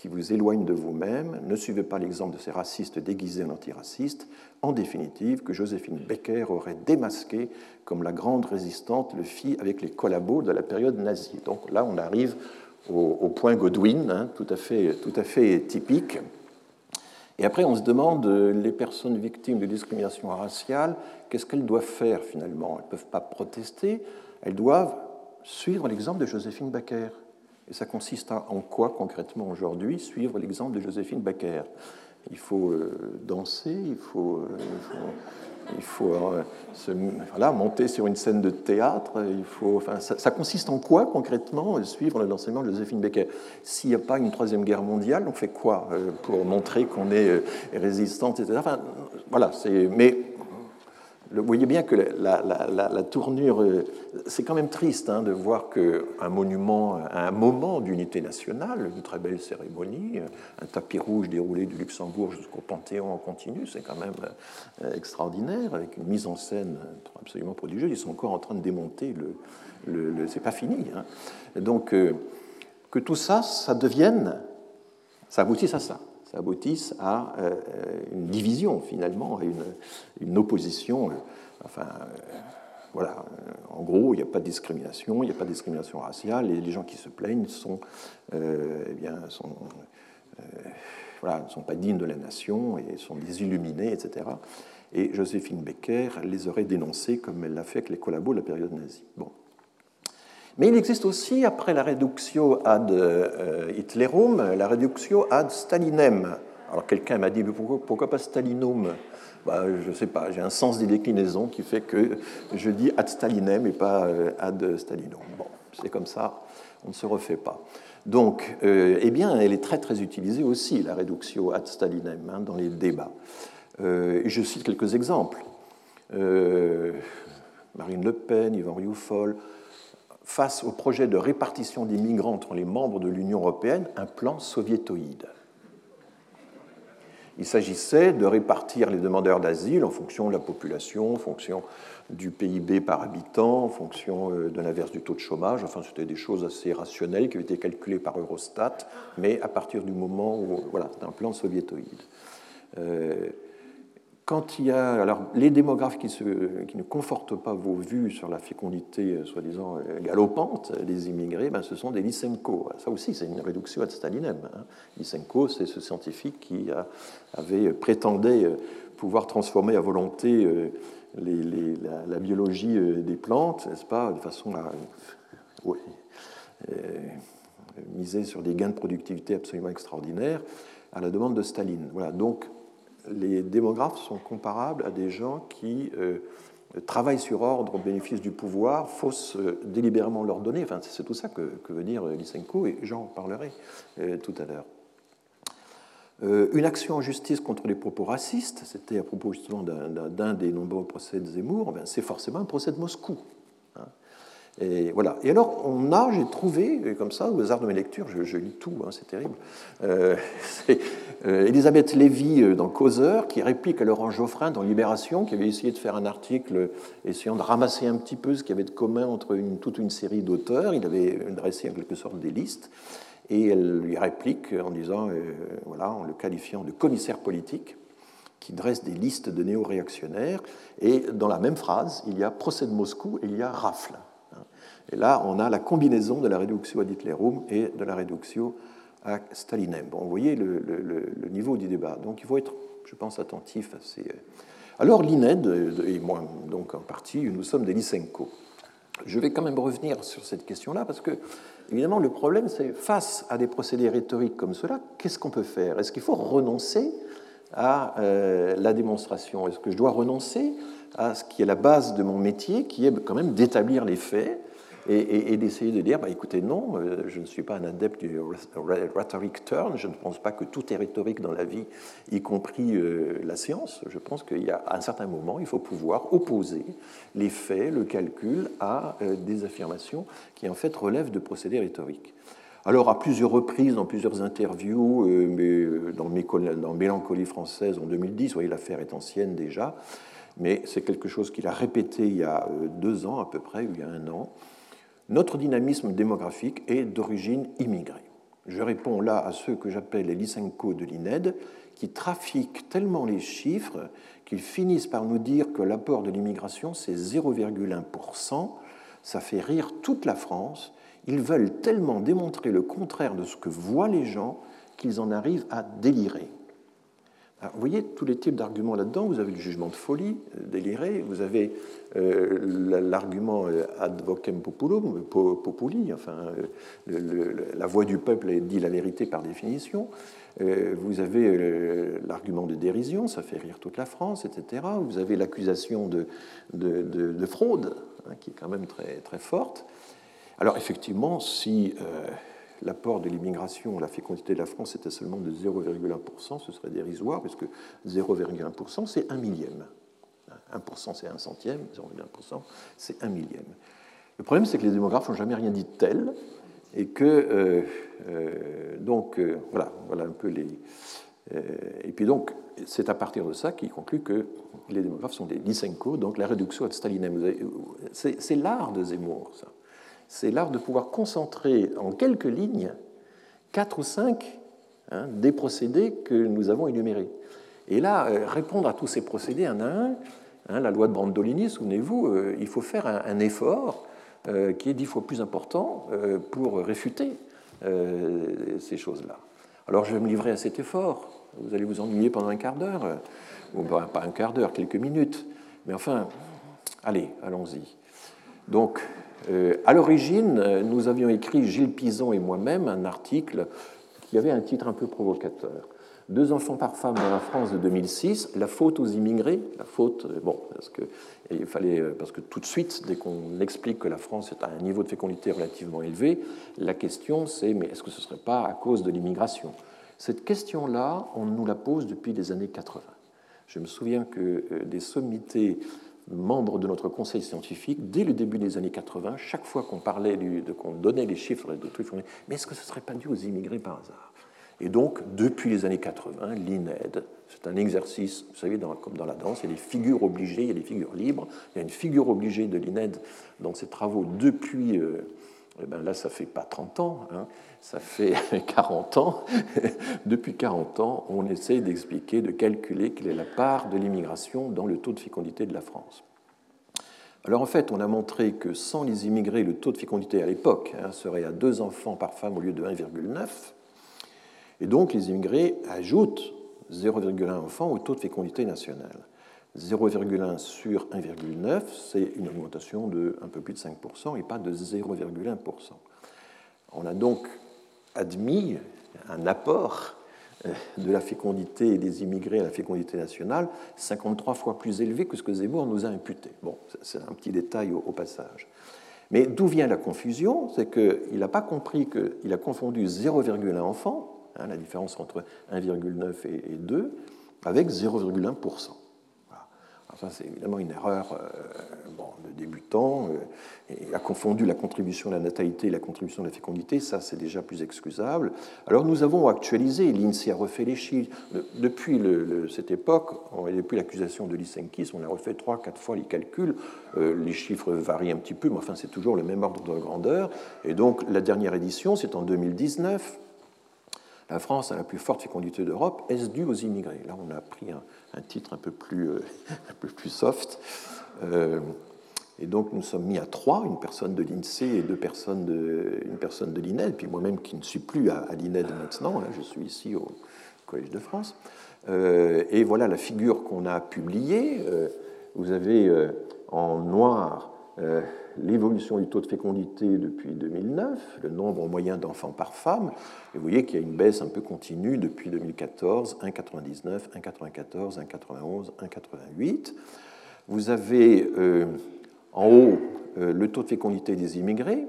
qui vous éloignent de vous-même. Ne suivez pas l'exemple de ces racistes déguisés en antiracistes. En définitive, que Joséphine Becker aurait démasqué comme la grande résistante le fit avec les collabos de la période nazie. Donc là, on arrive au, point Godwin, hein, tout, à fait, tout à fait typique. Et après, on se demande, les personnes victimes de discrimination raciale, qu'est-ce qu'elles doivent faire finalement? Elles ne peuvent pas protester, elles doivent suivre l'exemple de Joséphine Baker. Et ça consiste en quoi concrètement aujourd'hui Suivre l'exemple de Joséphine Baker? Il faut euh, danser, il faut, euh, il faut, euh, voilà, monter sur une scène de théâtre. Il faut, ça, consiste en quoi concrètement Suivre l'enseignement de Joséphine Baker. S'il n'y a pas une troisième guerre mondiale, on fait quoi pour montrer qu'on est résistante, etc. Voilà, mais vous voyez bien que la, tournure, euh, c'est quand même triste hein, de voir qu'un monument, un moment d'unité nationale, une très belle cérémonie, un tapis rouge déroulé du Luxembourg jusqu'au Panthéon en continu, c'est quand même euh, extraordinaire, avec une mise en scène absolument prodigieuse. Ils sont encore en train de démonter le. c'est pas fini. Hein. Donc, euh, que tout ça, ça devienne, ça aboutisse à ça ça aboutisse à euh, une division finalement, à une, opposition. Euh, enfin, euh, voilà, en gros, il n'y a pas de discrimination, il n'y a pas de discrimination raciale, et les gens qui se plaignent sont, eh bien, sont, voilà, ne sont pas dignes de la nation et sont désilluminés, etc. Et Joséphine Becker les aurait dénoncés comme elle l'a fait avec les collabos de la période nazie. Bon. Mais il existe aussi, après la reductio ad euh, Hitlerum, la reductio ad Stalinem. Alors quelqu'un m'a dit, pourquoi, pas Stalinum? Bah, Je ne sais pas, j'ai un sens des déclinaisons qui fait que je dis ad Stalinem et pas euh, ad Stalinum. Bon, c'est comme ça, on ne se refait pas. Donc, euh, eh bien, elle est très très utilisée aussi, la reductio ad Stalinem, hein, dans les débats. je cite quelques exemples. Marine Le Pen, Yvan Rioufol, face au projet de répartition des migrants entre les membres de l'Union européenne un plan soviétoïde. Il s'agissait de répartir les demandeurs d'asile en fonction de la population, en fonction du PIB par habitant, en fonction euh, de l'inverse du taux de chômage. Enfin, c'était des choses assez rationnelles qui avaient été calculées par Eurostat, mais à partir du moment où, voilà, c'était un plan soviétoïde. Euh, quand il y a alors les démographes qui, ne confortent pas vos vues sur la fécondité euh, soi-disant euh, galopante des immigrés, ben ce sont des Lysenko. Ça aussi, c'est une réduction ad Stalinem. Hein. Lysenko, c'est ce scientifique qui avait prétendé euh, pouvoir transformer à volonté la, biologie des plantes, n'est-ce pas, de façon à miser sur des gains de productivité absolument extraordinaires à la demande de Staline. Voilà, donc les démographes sont comparables à des gens qui euh, travaillent sur ordre au bénéfice du pouvoir, faussent euh, délibérément leur donner. Enfin, c'est tout ça que, veut dire Lysenko, et j'en parlerai euh, tout à l'heure. une action en justice contre les propos racistes, c'était à propos justement d'un des nombreux procès de Zemmour, ben, c'est forcément un procès de Moscou. Et voilà. Et alors, on a, j'ai trouvé, comme ça, au hasard de mes lectures, je, lis tout, hein, c'est terrible, [LAUGHS] Elisabeth Lévy euh, dans Causeur, qui réplique à Laurent Geoffrin dans Libération, qui avait essayé de faire un article essayant de ramasser un petit peu ce qu'il y avait de commun entre toute une série d'auteurs. Il avait dressé en quelque sorte des listes. Et elle lui réplique en disant, voilà, en le qualifiant de commissaire politique, qui dresse des listes de néo-réactionnaires. Et dans la même phrase, il y a procès de Moscou et il y a rafle. Et là, on a la combinaison de la réduction ad Hitlerum et de la réduction à Stalinem. Bon, vous voyez le, niveau du débat. Donc il faut être, je pense, attentif à ces. Alors l'INED, et moi donc en partie, nous sommes des Lysenko. Je vais quand même revenir sur cette question-là parce que, évidemment, le problème, c'est face à des procédés rhétoriques comme cela, qu'est-ce qu'on peut faire? Est-ce qu'il faut renoncer à euh, la démonstration? Est-ce que je dois renoncer à ce qui est la base de mon métier, qui est quand même d'établir les faits? Et, d'essayer de dire, bah, écoutez, non, euh, je ne suis pas un adepte du rhetoric turn, je ne pense pas que tout est rhétorique dans la vie, y compris euh, la science. Je pense qu'il y a un certain moment, il faut pouvoir opposer les faits, le calcul à euh, des affirmations qui en fait relèvent de procédés rhétoriques. Alors, à plusieurs reprises, dans plusieurs interviews, dans, dans Mélancolie française en 2010, vous voyez, l'affaire est ancienne déjà, mais c'est quelque chose qu'il a répété il y a deux ans à peu près, ou il y a un an, notre dynamisme démographique est d'origine immigrée. Je réponds là à ceux que j'appelle les Lysenko de l'INED, qui trafiquent tellement les chiffres qu'ils finissent par nous dire que l'apport de l'immigration, c'est 0,1%. Ça fait rire toute la France. Ils veulent tellement démontrer le contraire de ce que voient les gens qu'ils en arrivent à délirer vous voyez tous les types d'arguments là-dedans. Vous avez le jugement de folie, euh, déliré, vous avez euh, l'argument euh, ad vocem populum, populi, enfin, la voix du peuple dit la vérité par définition. vous avez l'argument de dérision, ça fait rire toute la France, etc. Vous avez l'accusation de, de, fraude, hein, qui est quand même très forte. Alors effectivement, si l'apport de l'immigration, la fécondité de la France était seulement de 0,1%, ce serait dérisoire, puisque 0,1%, c'est un millième. 1%, c'est un centième, 0,1%, c'est un millième. Le problème, c'est que les démographes n'ont jamais rien dit de tel, et que, euh, euh, donc, euh, voilà, voilà un peu les. et puis donc, c'est à partir de ça qu'il conclut que les démographes sont des Lysenko, donc la réduction ad Stalinem. C'est l'art de Zemmour, ça c'est l'art de pouvoir concentrer en quelques lignes quatre ou cinq hein, des procédés que nous avons énumérés. Et là, euh, répondre à tous ces procédés un à un, hein, la loi de Brandolini, souvenez-vous, euh, il faut faire un, effort euh, qui est dix fois plus important pour réfuter ces choses-là. Alors je vais me livrer à cet effort. Vous allez vous ennuyer pendant un quart d'heure, ou pas un quart d'heure, quelques minutes. Mais enfin, allez, allons-y. Donc, à l'origine, euh, nous avions écrit, Gilles Pison et moi-même, un article qui avait un titre un peu provocateur. Deux enfants par femme dans la France de 2006, la faute aux immigrés, la faute, euh, bon, parce que, fallait, parce que tout de suite, dès qu'on explique que la France est à un niveau de fécondité relativement élevé, la question c'est, mais est-ce que ce ne serait pas à cause de l'immigration? Cette question-là, on nous la pose depuis les années 80. Je me souviens que des sommités membres de notre conseil scientifique, dès le début des années 80, chaque fois qu'on parlait, qu'on donnait les chiffres de trucs, on disait, mais est-ce que ce ne serait pas dû aux immigrés par hasard? Et donc, depuis les années 80, l'INED, c'est un exercice, vous savez, comme dans la danse, il y a des figures obligées, il y a des figures libres, il y a une figure obligée de l'INED dans ses travaux depuis... Euh, eh ben là, ça fait pas 30 ans, hein, ça fait [LAUGHS] 40 ans. [LAUGHS] Depuis 40 ans, on essaie d'expliquer, de calculer quelle est la part de l'immigration dans le taux de fécondité de la France. Alors en fait, on a montré que sans les immigrés, le taux de fécondité à l'époque hein, serait à 2 enfants par femme au lieu de 1,9. Et donc les immigrés ajoutent 0,1 enfants au taux de fécondité national. 0,1 sur 1,9, c'est une augmentation de un peu plus de 5% et pas de 0,1%. On a donc admis un apport euh, de la fécondité des immigrés à la fécondité nationale 53 fois plus élevé que ce que Zemmour nous a imputé. Bon, c'est un petit détail au, passage. Mais d'où vient la confusion? C'est qu'il n'a pas compris qu'il a confondu 0,1 enfant, hein, la différence entre 1,9 et 2, avec 0,1% c'est évidemment une erreur euh, de débutant. Euh, a confondu la contribution de la natalité et la contribution de la fécondité. Ça, c'est déjà plus excusable. Alors, nous avons actualisé. L'INSEE a refait les chiffres. Depuis cette époque, depuis l'accusation de Lysenkis, on a refait trois, quatre fois les calculs. Euh, les chiffres varient un petit peu, mais enfin, c'est toujours le même ordre de grandeur. Et donc, la dernière édition, c'est en 2019. La France a la plus forte fécondité d'Europe. Est-ce dû aux immigrés? Là, on a pris un, un titre un peu plus, euh, [LAUGHS] un peu plus soft. Euh, et donc nous sommes mis à trois, une personne de l'INSEE et deux personnes de, une personne de l'INED, puis moi-même qui ne suis plus à, l'INED maintenant, je suis ici au Collège de France. Euh, et voilà la figure qu'on a publiée. vous avez en noir l'évolution du taux de fécondité depuis 2009, le nombre moyen d'enfants par femme, et vous voyez qu'il y a une baisse un peu continue depuis 2014, 1,99, 1,94, 1,91, 1,88. Vous avez euh, en haut le taux de fécondité des immigrés,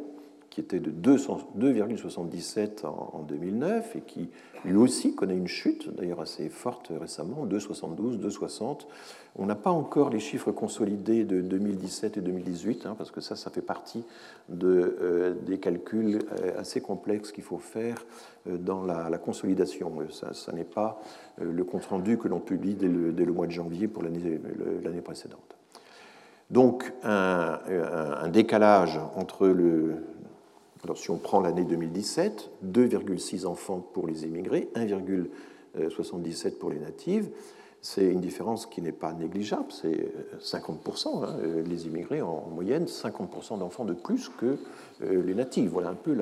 qui était de 2,77 en 2009 et qui lui aussi connaît une chute, d'ailleurs assez forte récemment, 2,72, 2,60. On n'a pas encore les chiffres consolidés de 2017 et 2018, hein, parce que ça, ça fait partie de, euh, des calculs euh, assez complexes qu'il faut faire euh, dans la, consolidation. Ça, n'est pas le compte-rendu que l'on publie dès le, mois de janvier pour l'année précédente. Donc un, décalage entre le, alors, si on prend l'année 2017, 2,6 enfants pour les immigrés, 1,77 pour les natives, c'est une différence qui n'est pas négligeable, c'est 50%. Hein, les immigrés, en moyenne, 50% d'enfants de plus que euh, les natifs. Voilà un peu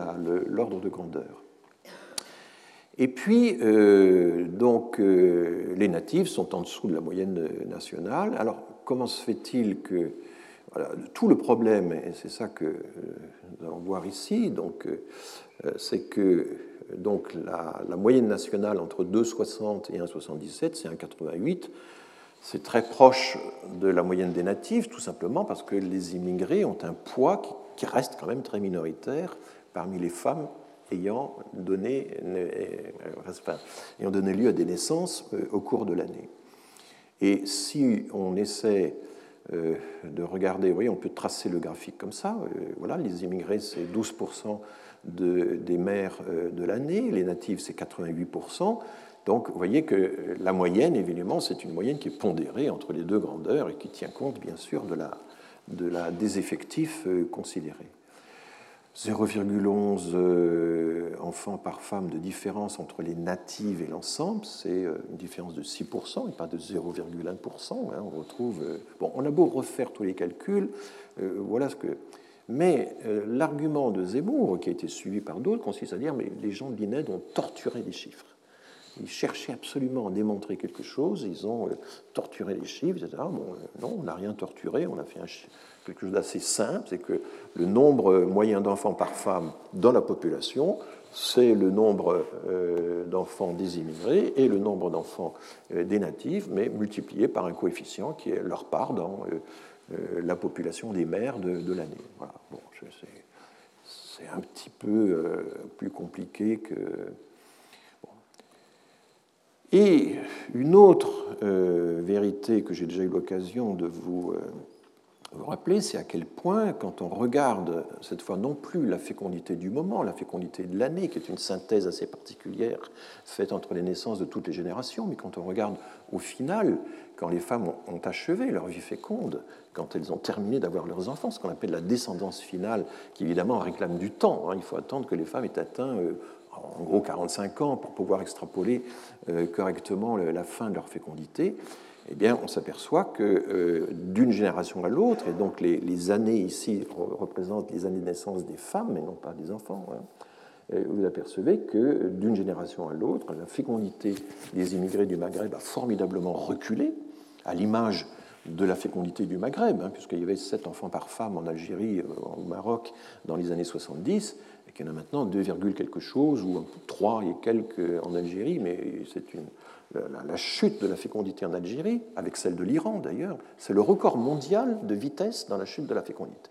l'ordre de grandeur. Et puis, euh, donc, euh, les natifs sont en dessous de la moyenne nationale. Alors, comment se fait-il que tout le problème, et c'est ça que euh, nous allons voir ici, donc, euh, c'est que donc, la, moyenne nationale entre 2,60 et 1,77, c'est 1,88. C'est très proche de la moyenne des natifs, tout simplement parce que les immigrés ont un poids qui, reste quand même très minoritaire parmi les femmes ayant donné, euh, ayant donné lieu à des naissances au cours de l'année. Et si on essaie euh, de regarder, vous voyez, on peut tracer le graphique comme ça. Euh, voilà, les immigrés, c'est 12% de, des mères euh, de l'année, les natifs, c'est 88%. Donc, vous voyez que la moyenne, évidemment, c'est une moyenne qui est pondérée entre les deux grandeurs et qui tient compte, bien sûr, de la, de la, des effectifs considérés. 0,11 euh, enfants par femme de différence entre les natives et l'ensemble, c'est euh, une différence de 6% et pas de 0,1%. Hein, on retrouve. Euh, bon, on a beau refaire tous les calculs, voilà ce que. Mais l'argument de Zemmour, qui a été suivi par d'autres, consiste à dire mais les gens de l'INED ont torturé les chiffres. Ils cherchaient absolument à démontrer quelque chose, ils ont torturé les chiffres, etc. Bon, non, on n'a rien torturé, on a fait un, quelque chose d'assez simple, c'est que le nombre moyen d'enfants par femme dans la population, c'est le nombre euh, d'enfants des immigrés et le nombre d'enfants euh, des natifs, mais multiplié par un coefficient qui est leur part dans euh, la population des mères de, l'année. Bon, c'est un petit peu plus compliqué que. Et une autre vérité que j'ai déjà eu l'occasion de vous vous rappeler, c'est à quel point, quand on regarde cette fois non plus la fécondité du moment, la fécondité de l'année, qui est une synthèse assez particulière faite entre les naissances de toutes les générations, mais quand on regarde au final, quand les femmes ont achevé leur vie féconde, quand elles ont terminé d'avoir leurs enfants, ce qu'on appelle la descendance finale, qui évidemment réclame du temps. Hein. il faut attendre que les femmes aient atteint euh, en gros 45 ans pour pouvoir extrapoler euh, correctement la fin de leur fécondité eh bien, on s'aperçoit que euh, d'une génération à l'autre, et donc les, années ici représentent les années de naissance des femmes, mais non pas des enfants, hein, vous apercevez que d'une génération à l'autre, la fécondité des immigrés du Maghreb a formidablement reculé, à l'image de la fécondité du Maghreb, hein, puisqu'il y avait 7 enfants par femme en Algérie, euh, au Maroc, dans les années 70, et qu'il y en a maintenant 2, quelque chose, ou 3 et quelques en Algérie, mais c'est une, la, chute de la fécondité en Algérie, avec celle de l'Iran d'ailleurs, c'est le record mondial de vitesse dans la chute de la fécondité.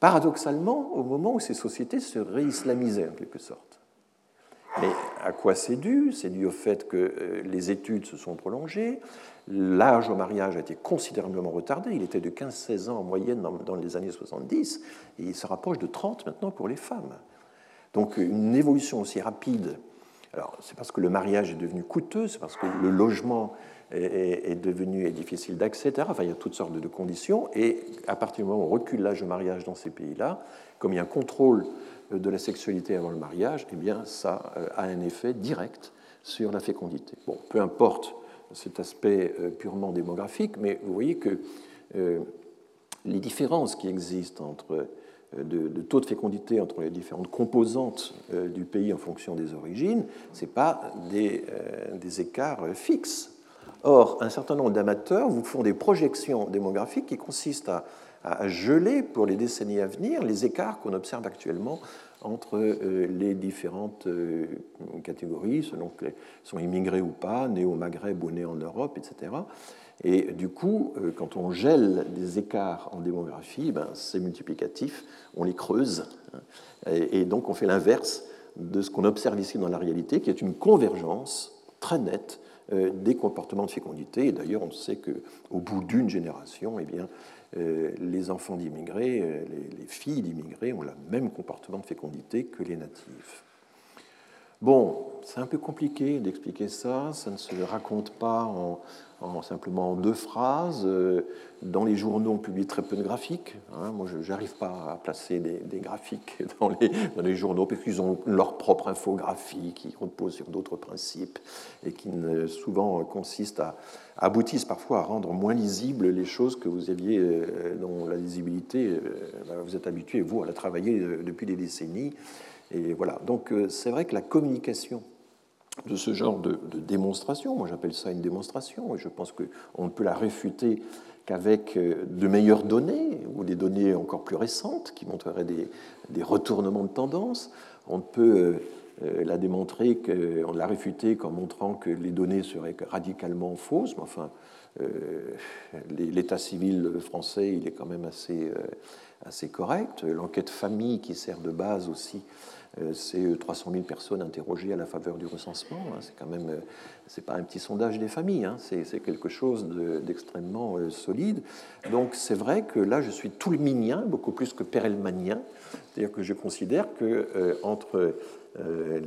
Paradoxalement, au moment où ces sociétés se réislamisaient en quelque sorte. Mais à quoi c'est dû? C'est dû au fait que euh, les études se sont prolongées, l'âge au mariage a été considérablement retardé, il était de 15-16 ans en moyenne dans, les années 70, et il se rapproche de 30 maintenant pour les femmes. Donc une évolution aussi rapide alors, c'est parce que le mariage est devenu coûteux, c'est parce que le logement est, devenu difficile d'accès, etc. Enfin, il y a toutes sortes de conditions. Et à partir du moment où on recule l'âge de mariage dans ces pays-là, comme il y a un contrôle de la sexualité avant le mariage, eh bien, ça euh, a un effet direct sur la fécondité. Bon, peu importe cet aspect euh, purement démographique, mais vous voyez que euh, les différences qui existent entre de, taux de fécondité entre les différentes composantes euh, du pays en fonction des origines, ce n'est pas des, euh, écarts fixes. Or, un certain nombre d'amateurs vous font des projections démographiques qui consistent à, geler pour les décennies à venir les écarts qu'on observe actuellement entre euh, les différentes catégories, selon qu'elles sont immigrées ou pas, nées au Maghreb ou nées en Europe, etc. Et du coup, euh, quand on gèle des écarts en démographie, ben, c'est multiplicatif, on les creuse, hein. et, donc on fait l'inverse de ce qu'on observe ici dans la réalité, qui est une convergence très nette euh, des comportements de fécondité. Et d'ailleurs, on sait qu'au bout d'une génération, eh bien, euh, les enfants d'immigrés, les, les filles d'immigrés ont le même comportement de fécondité que les natifs. Bon, c'est un peu compliqué d'expliquer ça, ça ne se raconte pas en, simplement en deux phrases. Euh, dans les journaux, on publie très peu de graphiques. Hein. Moi, je n'arrive pas à placer des, graphiques [LAUGHS] dans les, journaux parce qu'ils ont leur propre infographie qui repose sur d'autres principes et qui souvent consistent à aboutissent parfois à rendre moins lisibles les choses que vous aviez, euh, dont la lisibilité, euh, ben, vous êtes habitué, vous, à la travailler depuis des décennies. Et voilà. Donc, c'est vrai que la communication de ce genre de, démonstration. Moi, j'appelle ça une démonstration, et je pense qu'on ne peut la réfuter qu'avec euh, de meilleures données, ou des données encore plus récentes qui montreraient des, retournements de tendance. On peut euh, euh, la démontrer, on l'a réfuter qu'en montrant que les données seraient radicalement fausses, mais enfin, l'état civil français, il est quand même assez, correct. L'enquête famille qui sert de base aussi c'est 300 000 personnes interrogées à la faveur du recensement. Hein. C'est quand même, euh, c'est pas un petit sondage des familles, hein. c'est quelque chose d'extrêmement euh, solide. Donc c'est vrai que là, je suis tout le minien, beaucoup plus que perelmanien. C'est-à-dire que je considère que entre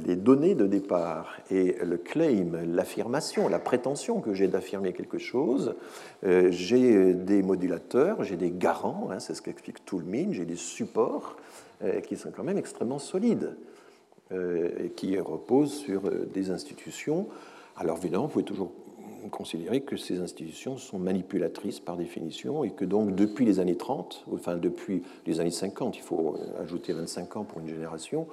les données de départ et le claim, l'affirmation, la prétention que j'ai d'affirmer quelque chose, j'ai des modulateurs, j'ai des garants, hein, c'est ce qu'explique Toulmin, j'ai des supports euh, qui sont quand même extrêmement solides euh, et qui reposent sur euh, des institutions. Alors évidemment, vous pouvez toujours considérer que ces institutions sont manipulatrices par définition et que donc depuis les années 30, enfin depuis les années 50, il faut ajouter 25 ans pour une génération,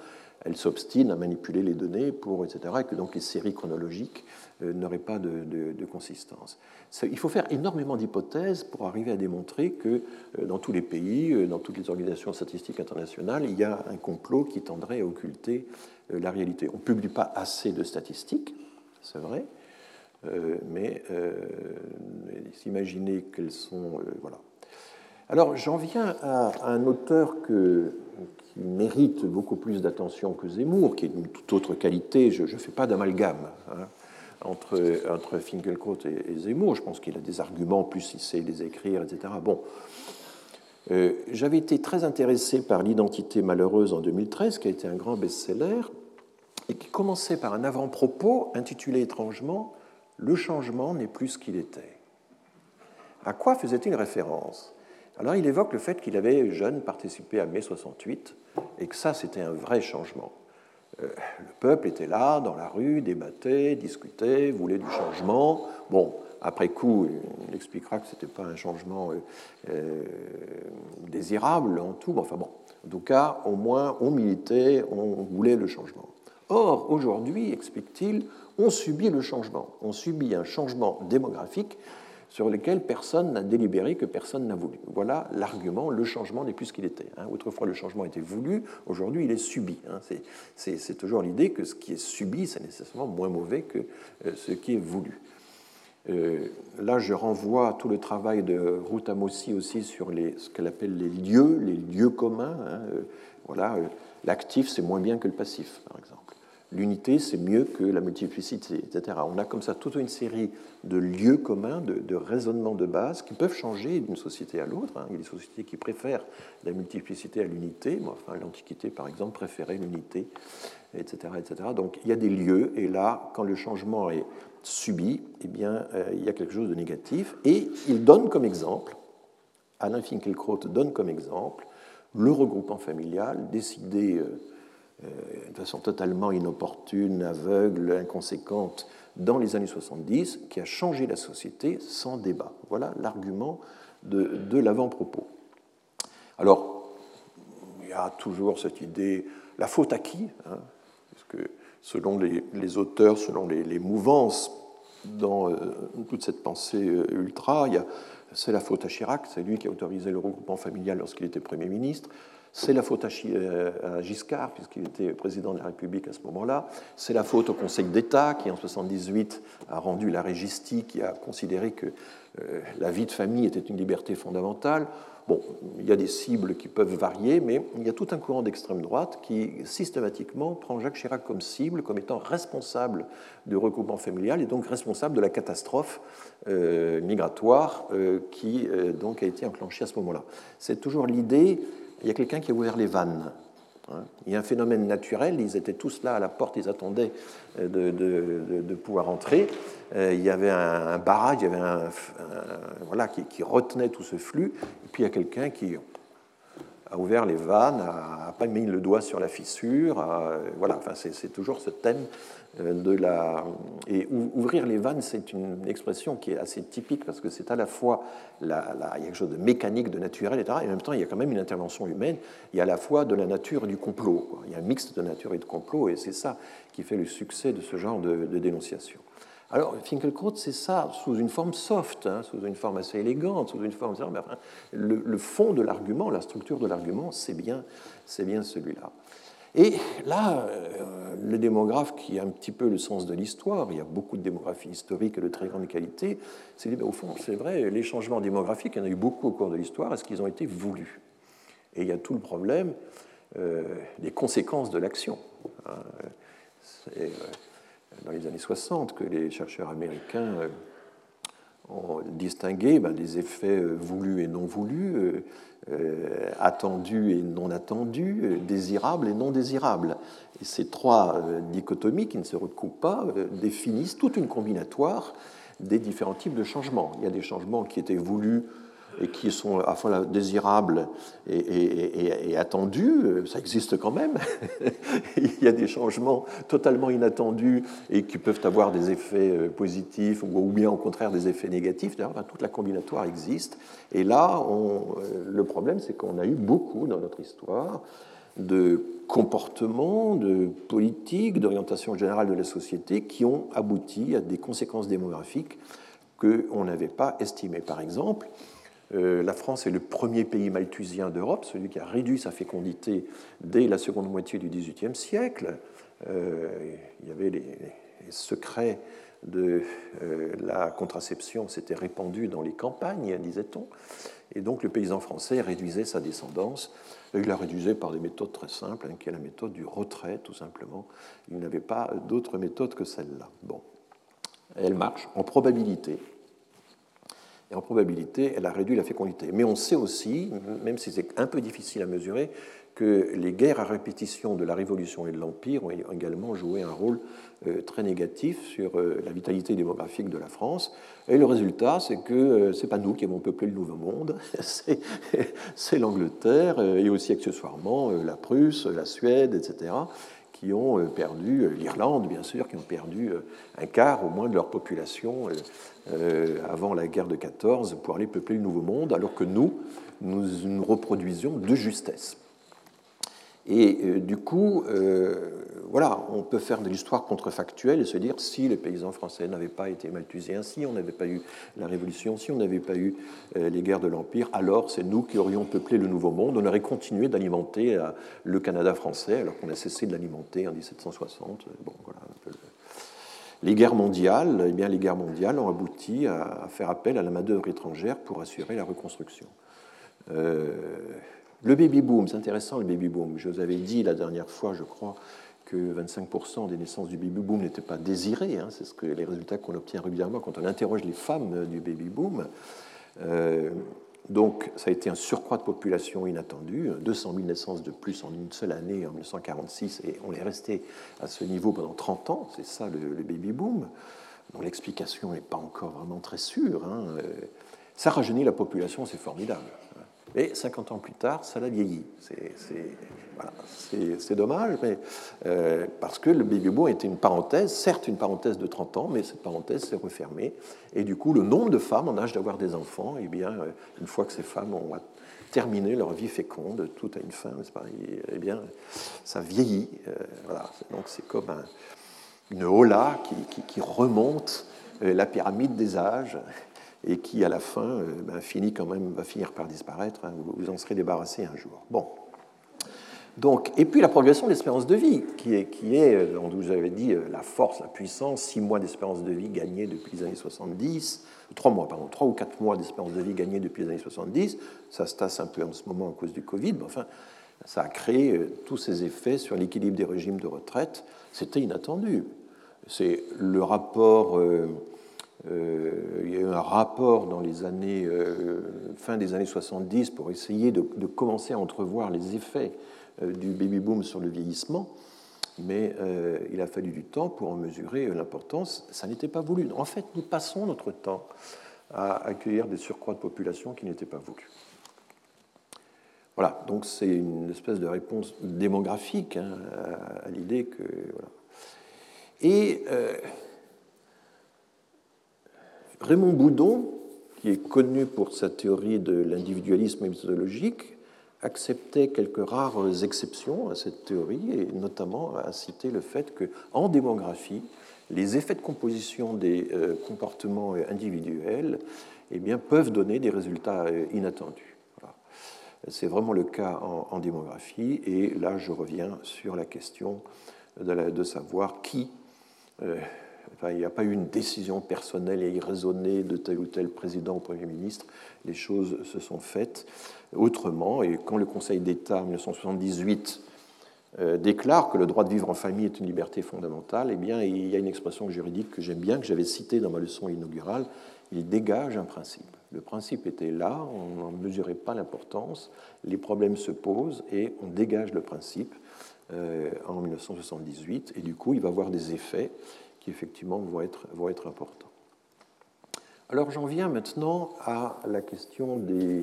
elles s'obstinent à manipuler les données pour etc. et que donc les séries chronologiques n'auraient pas de, consistance il faut faire énormément d'hypothèses pour arriver à démontrer que euh, dans tous les pays, euh, dans toutes les organisations statistiques internationales, il y a un complot qui tendrait à occulter euh, la réalité. On ne publie pas assez de statistiques, c'est vrai, mais s'imaginer qu'elles sont... voilà. Alors j'en viens à, un auteur qui mérite beaucoup plus d'attention que Zemmour, qui est d'une toute autre qualité, je ne fais pas d'amalgame. Hein entre, entre Finkelkraut et, Zemmour. Je pense qu'il a des arguments, plus il sait les écrire, etc. Bon. Euh, j'avais été très intéressé par L'identité malheureuse en 2013, qui a été un grand best-seller, et qui commençait par un avant-propos intitulé étrangement Le changement n'est plus ce qu'il était. À quoi faisait-il référence? Alors il évoque le fait qu'il avait, jeune, participé à mai 68, et que ça, c'était un vrai changement. Euh, le peuple était là, dans la rue, débattait, discutait, voulait du changement. Bon, après coup, il expliquera que ce n'était pas un changement euh, euh, désirable en tout. Enfin bon, en tout cas, au moins, on militait, on voulait le changement. Or, aujourd'hui, explique-t-il, on subit le changement. On subit un changement démographique sur lesquels personne n'a délibéré, que personne n'a voulu. Voilà l'argument, le changement n'est plus ce qu'il était. Hein. Autrefois, le changement était voulu, aujourd'hui, il est subi. Hein. C'est toujours l'idée que ce qui est subi, c'est nécessairement moins mauvais que euh, ce qui est voulu. Euh, là, je renvoie à tout le travail de Ruth Amossi aussi sur ce qu'elle appelle les lieux, les lieux communs. Hein. Euh, voilà, l'actif, c'est moins bien que le passif, par exemple l'unité, c'est mieux que la multiplicité, etc. On a comme ça toute une série de lieux communs, de, raisonnements de base qui peuvent changer d'une société à l'autre. Hein. Il y a des sociétés qui préfèrent la multiplicité à l'unité. Enfin, L'Antiquité, par exemple, préférait l'unité, etc., etc. Donc il y a des lieux, et là, quand le changement est subi, eh bien, euh, il y a quelque chose de négatif. Et il donne comme exemple, Alain Finkielkraut donne comme exemple, le regroupement familial décidé... Euh, euh, de façon totalement inopportune, aveugle, inconséquente dans les années 70, qui a changé la société sans débat. Voilà l'argument de, l'avant-propos. Alors, il y a toujours cette idée, la faute à qui hein, Parce que selon les, auteurs, selon les, mouvances dans euh, toute cette pensée euh, ultra, c'est la faute à Chirac, c'est lui qui a autorisé le regroupement familial lorsqu'il était Premier ministre C'est la faute à Giscard, puisqu'il était président de la République à ce moment-là. C'est la faute au Conseil d'État, qui en 1978 a rendu la régistie, qui a considéré que la vie de famille était une liberté fondamentale. Bon, il y a des cibles qui peuvent varier, mais il y a tout un courant d'extrême droite qui systématiquement prend Jacques Chirac comme cible, comme étant responsable du regroupement familial et donc responsable de la catastrophe euh, migratoire euh, qui euh, donc a été enclenchée à ce moment-là. C'est toujours l'idée, il y a quelqu'un qui a ouvert les vannes. Hein. Il y a un phénomène naturel, ils étaient tous là à la porte, ils attendaient de, pouvoir entrer. Il y avait un, barrage, il y avait voilà, qui, retenait tout ce flux, et puis il y a quelqu'un qui a ouvert les vannes, n'a pas mis le doigt sur la fissure. voilà, enfin, c'est toujours ce thème euh, la. Et ouvrir les vannes, c'est une expression qui est assez typique parce que c'est à la fois. Il y a quelque chose de mécanique, de naturel, etc. Et en même temps, il y a quand même une intervention humaine. Il y a à la fois de la nature et du complot. Il y a un mix de nature et de complot, et c'est ça qui fait le succès de ce genre de, dénonciation. Alors, Finkelkraut, c'est ça sous une forme soft, hein, sous une forme assez élégante, sous une forme. le, le fond de l'argument, la structure de l'argument, c'est bien, c'est bien celui-là. Et là, euh, le démographe qui a un petit peu le sens de l'histoire, il y a beaucoup de démographie historique de très grande qualité, s'est dit, au fond, c'est vrai, les changements démographiques, il y en a eu beaucoup au cours de l'histoire, est-ce qu'ils ont été voulus? Et il y a tout le problème euh, des conséquences de l'action. Hein. C'est euh, dans les années 60 que les chercheurs américains ont distingué ben, des effets voulus et non voulus euh, attendu et non attendu, euh, désirable et non désirable. Et ces trois euh, dichotomies qui ne se recoupent pas définissent toute une combinatoire des différents types de changements. Il y a des changements qui étaient voulus et qui sont à la fois désirables et, attendus, ça existe quand même. [LAUGHS] Il y a des changements totalement inattendus et qui peuvent avoir des effets euh, positifs ou bien au contraire des effets négatifs. D'ailleurs, toute la combinatoire existe. Et là, euh, le problème, c'est qu'on a eu beaucoup dans notre histoire de comportements, de politiques, d'orientation générale de la société qui ont abouti à des conséquences démographiques qu'on n'avait pas estimées. Par exemple, la France est le premier pays malthusien d'Europe, celui qui a réduit sa fécondité dès la seconde moitié du XVIIIe siècle. Euh, il y avait les, secrets de euh, la contraception s'étaient répandus dans les campagnes, disait-on. Et donc le paysan français réduisait sa descendance. il la réduisait par des méthodes très simples, hein, qui est la méthode du retrait, tout simplement. Il n'avait pas d'autre méthode que celle-là. Bon. Elle marche en probabilité. Et en probabilité, elle a réduit la fécondité. Mais on sait aussi, même si c'est un peu difficile à mesurer, que les guerres à répétition de la Révolution et de l'Empire ont également joué un rôle euh, très négatif sur euh, la vitalité démographique de la France. Et le résultat, c'est que euh, ce n'est pas nous qui avons peuplé le Nouveau Monde, [LAUGHS] c'est l'Angleterre et aussi accessoirement la Prusse, la Suède, etc qui ont euh, perdu, euh, l'Irlande bien sûr, qui ont perdu euh, un quart au moins de leur population avant la guerre de 14 pour aller peupler le Nouveau Monde, alors que nous, nous nous reproduisions de justesse. Et euh, du coup, euh, voilà, on peut faire de l'histoire contrefactuelle et se dire si les paysans français n'avaient pas été malthusiens, si on n'avait pas eu la Révolution, si on n'avait pas eu euh, les guerres de l'Empire, alors c'est nous qui aurions peuplé le Nouveau Monde. On aurait continué d'alimenter le Canada français alors qu'on a cessé de l'alimenter en 1760. Bon, voilà, Les guerres mondiales, eh bien, les guerres mondiales ont abouti à, faire appel à la main-d'œuvre étrangère pour assurer la reconstruction. Le baby-boom, c'est intéressant le baby-boom. Je vous avais dit la dernière fois, je crois, que 25% des naissances du baby-boom n'étaient pas désirées. Hein. C'est ce que les résultats qu'on obtient régulièrement quand on interroge les femmes du baby-boom. Euh, donc, ça a été un surcroît de population inattendu, 200 000 naissances de plus en une seule année en 1946, et on est resté à ce niveau pendant 30 ans. C'est ça le, baby-boom, dont l'explication n'est pas encore vraiment très sûre. Hein. Euh, ça rajeunit la population, c'est formidable. Et 50 ans plus tard, ça l'a vieilli. C'est dommage, mais, euh, parce que le baby boom était une parenthèse, certes une parenthèse de 30 ans, mais cette parenthèse s'est refermée. Et du coup, le nombre de femmes en âge d'avoir des enfants, eh bien, euh, une fois que ces femmes ont terminé leur vie féconde, tout a une fin, pas? Eh bien, ça vieillit. Euh, voilà. Donc c'est comme une hola qui remonte la pyramide des âges et qui, à la fin, euh, ben, finit quand même, va finir par disparaître. Hein, vous en serez débarrassé un jour. Bon. Donc, et puis la progression de l'espérance de vie, qui est, qui euh, vous avez dit, euh, la force, la puissance, six mois d'espérance de vie gagnés depuis les années 70, trois mois, pardon, trois ou quatre mois d'espérance de vie gagnés depuis les années 70, ça se tasse un peu en ce moment à cause du Covid, mais enfin, ça a créé tous ces effets sur l'équilibre des régimes de retraite. C'était inattendu. C'est le rapport. Il y a eu un rapport dans les années fin des années 70 pour essayer de, commencer à entrevoir les effets euh, du baby-boom sur le vieillissement, mais euh, il a fallu du temps pour en mesurer l'importance. Ça n'était pas voulu. En fait, nous passons notre temps à accueillir des surcroîts de population qui n'étaient pas voulus. Voilà, donc c'est une espèce de réponse démographique hein, à, l'idée que. Et euh, Raymond Boudon, qui est connu pour sa théorie de l'individualisme méthodologique, acceptait quelques rares exceptions à cette théorie, et notamment à citer le fait qu'en démographie, les effets de composition des euh, comportements individuels eh bien, peuvent donner des résultats euh, inattendus. C'est vraiment le cas en, démographie, et là je reviens sur la question de, savoir qui. Euh, il n'y a pas eu une décision personnelle et irraisonnée de tel ou tel président ou Premier ministre. Les choses se sont faites autrement. Et quand le Conseil d'État, en 1978, euh, déclare que le droit de vivre en famille est une liberté fondamentale, eh bien, il y a une expression juridique que j'aime bien, que j'avais citée dans ma leçon inaugurale. Il dégage un principe. Le principe était là, on n'en mesurait pas l'importance, les problèmes se posent et on dégage le principe euh, en 1978. Et du coup, il va avoir des effets qui effectivement vont être, importants. Alors j'en viens maintenant à la question des,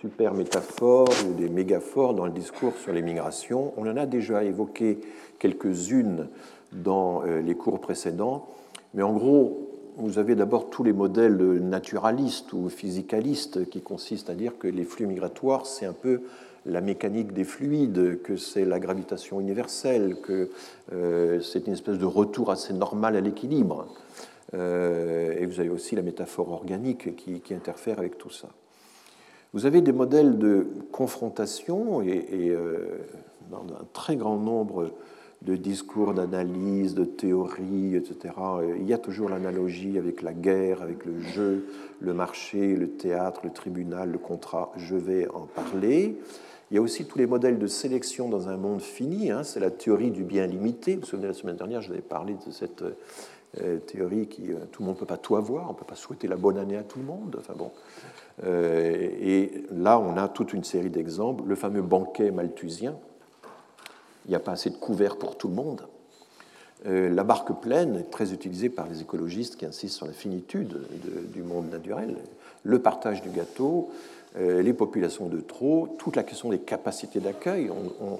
super métaphores ou des mégaphores dans le discours sur les migrations. On en a déjà évoqué quelques-unes dans euh, les cours précédents, mais en gros, vous avez d'abord tous les modèles naturalistes ou physicalistes qui consistent à dire que les flux migratoires, c'est un peu la mécanique des fluides, que c'est la gravitation universelle, que euh, c'est une espèce de retour assez normal à l'équilibre. Euh, et vous avez aussi la métaphore organique qui, interfère avec tout ça. Vous avez des modèles de confrontation et, euh, dans un très grand nombre de discours, d'analyse, de théories, etc. Il y a toujours l'analogie avec la guerre, avec le jeu, le marché, le théâtre, le tribunal, le contrat. Je vais en parler. Il y a aussi tous les modèles de sélection dans un monde fini. Hein. c'est la théorie du bien limité. Vous vous souvenez, la semaine dernière, je vous avais parlé de cette euh, théorie qui euh, tout le monde ne peut pas tout avoir, on ne peut pas souhaiter la bonne année à tout le monde. Enfin bon. Euh, et là, on a toute une série d'exemples. Le fameux banquet malthusien. Il n'y a pas assez de couverts pour tout le monde. la barque pleine est très utilisée par les écologistes qui insistent sur la finitude du monde naturel. Le partage du gâteau, les populations de trop, toute la question des capacités d'accueil.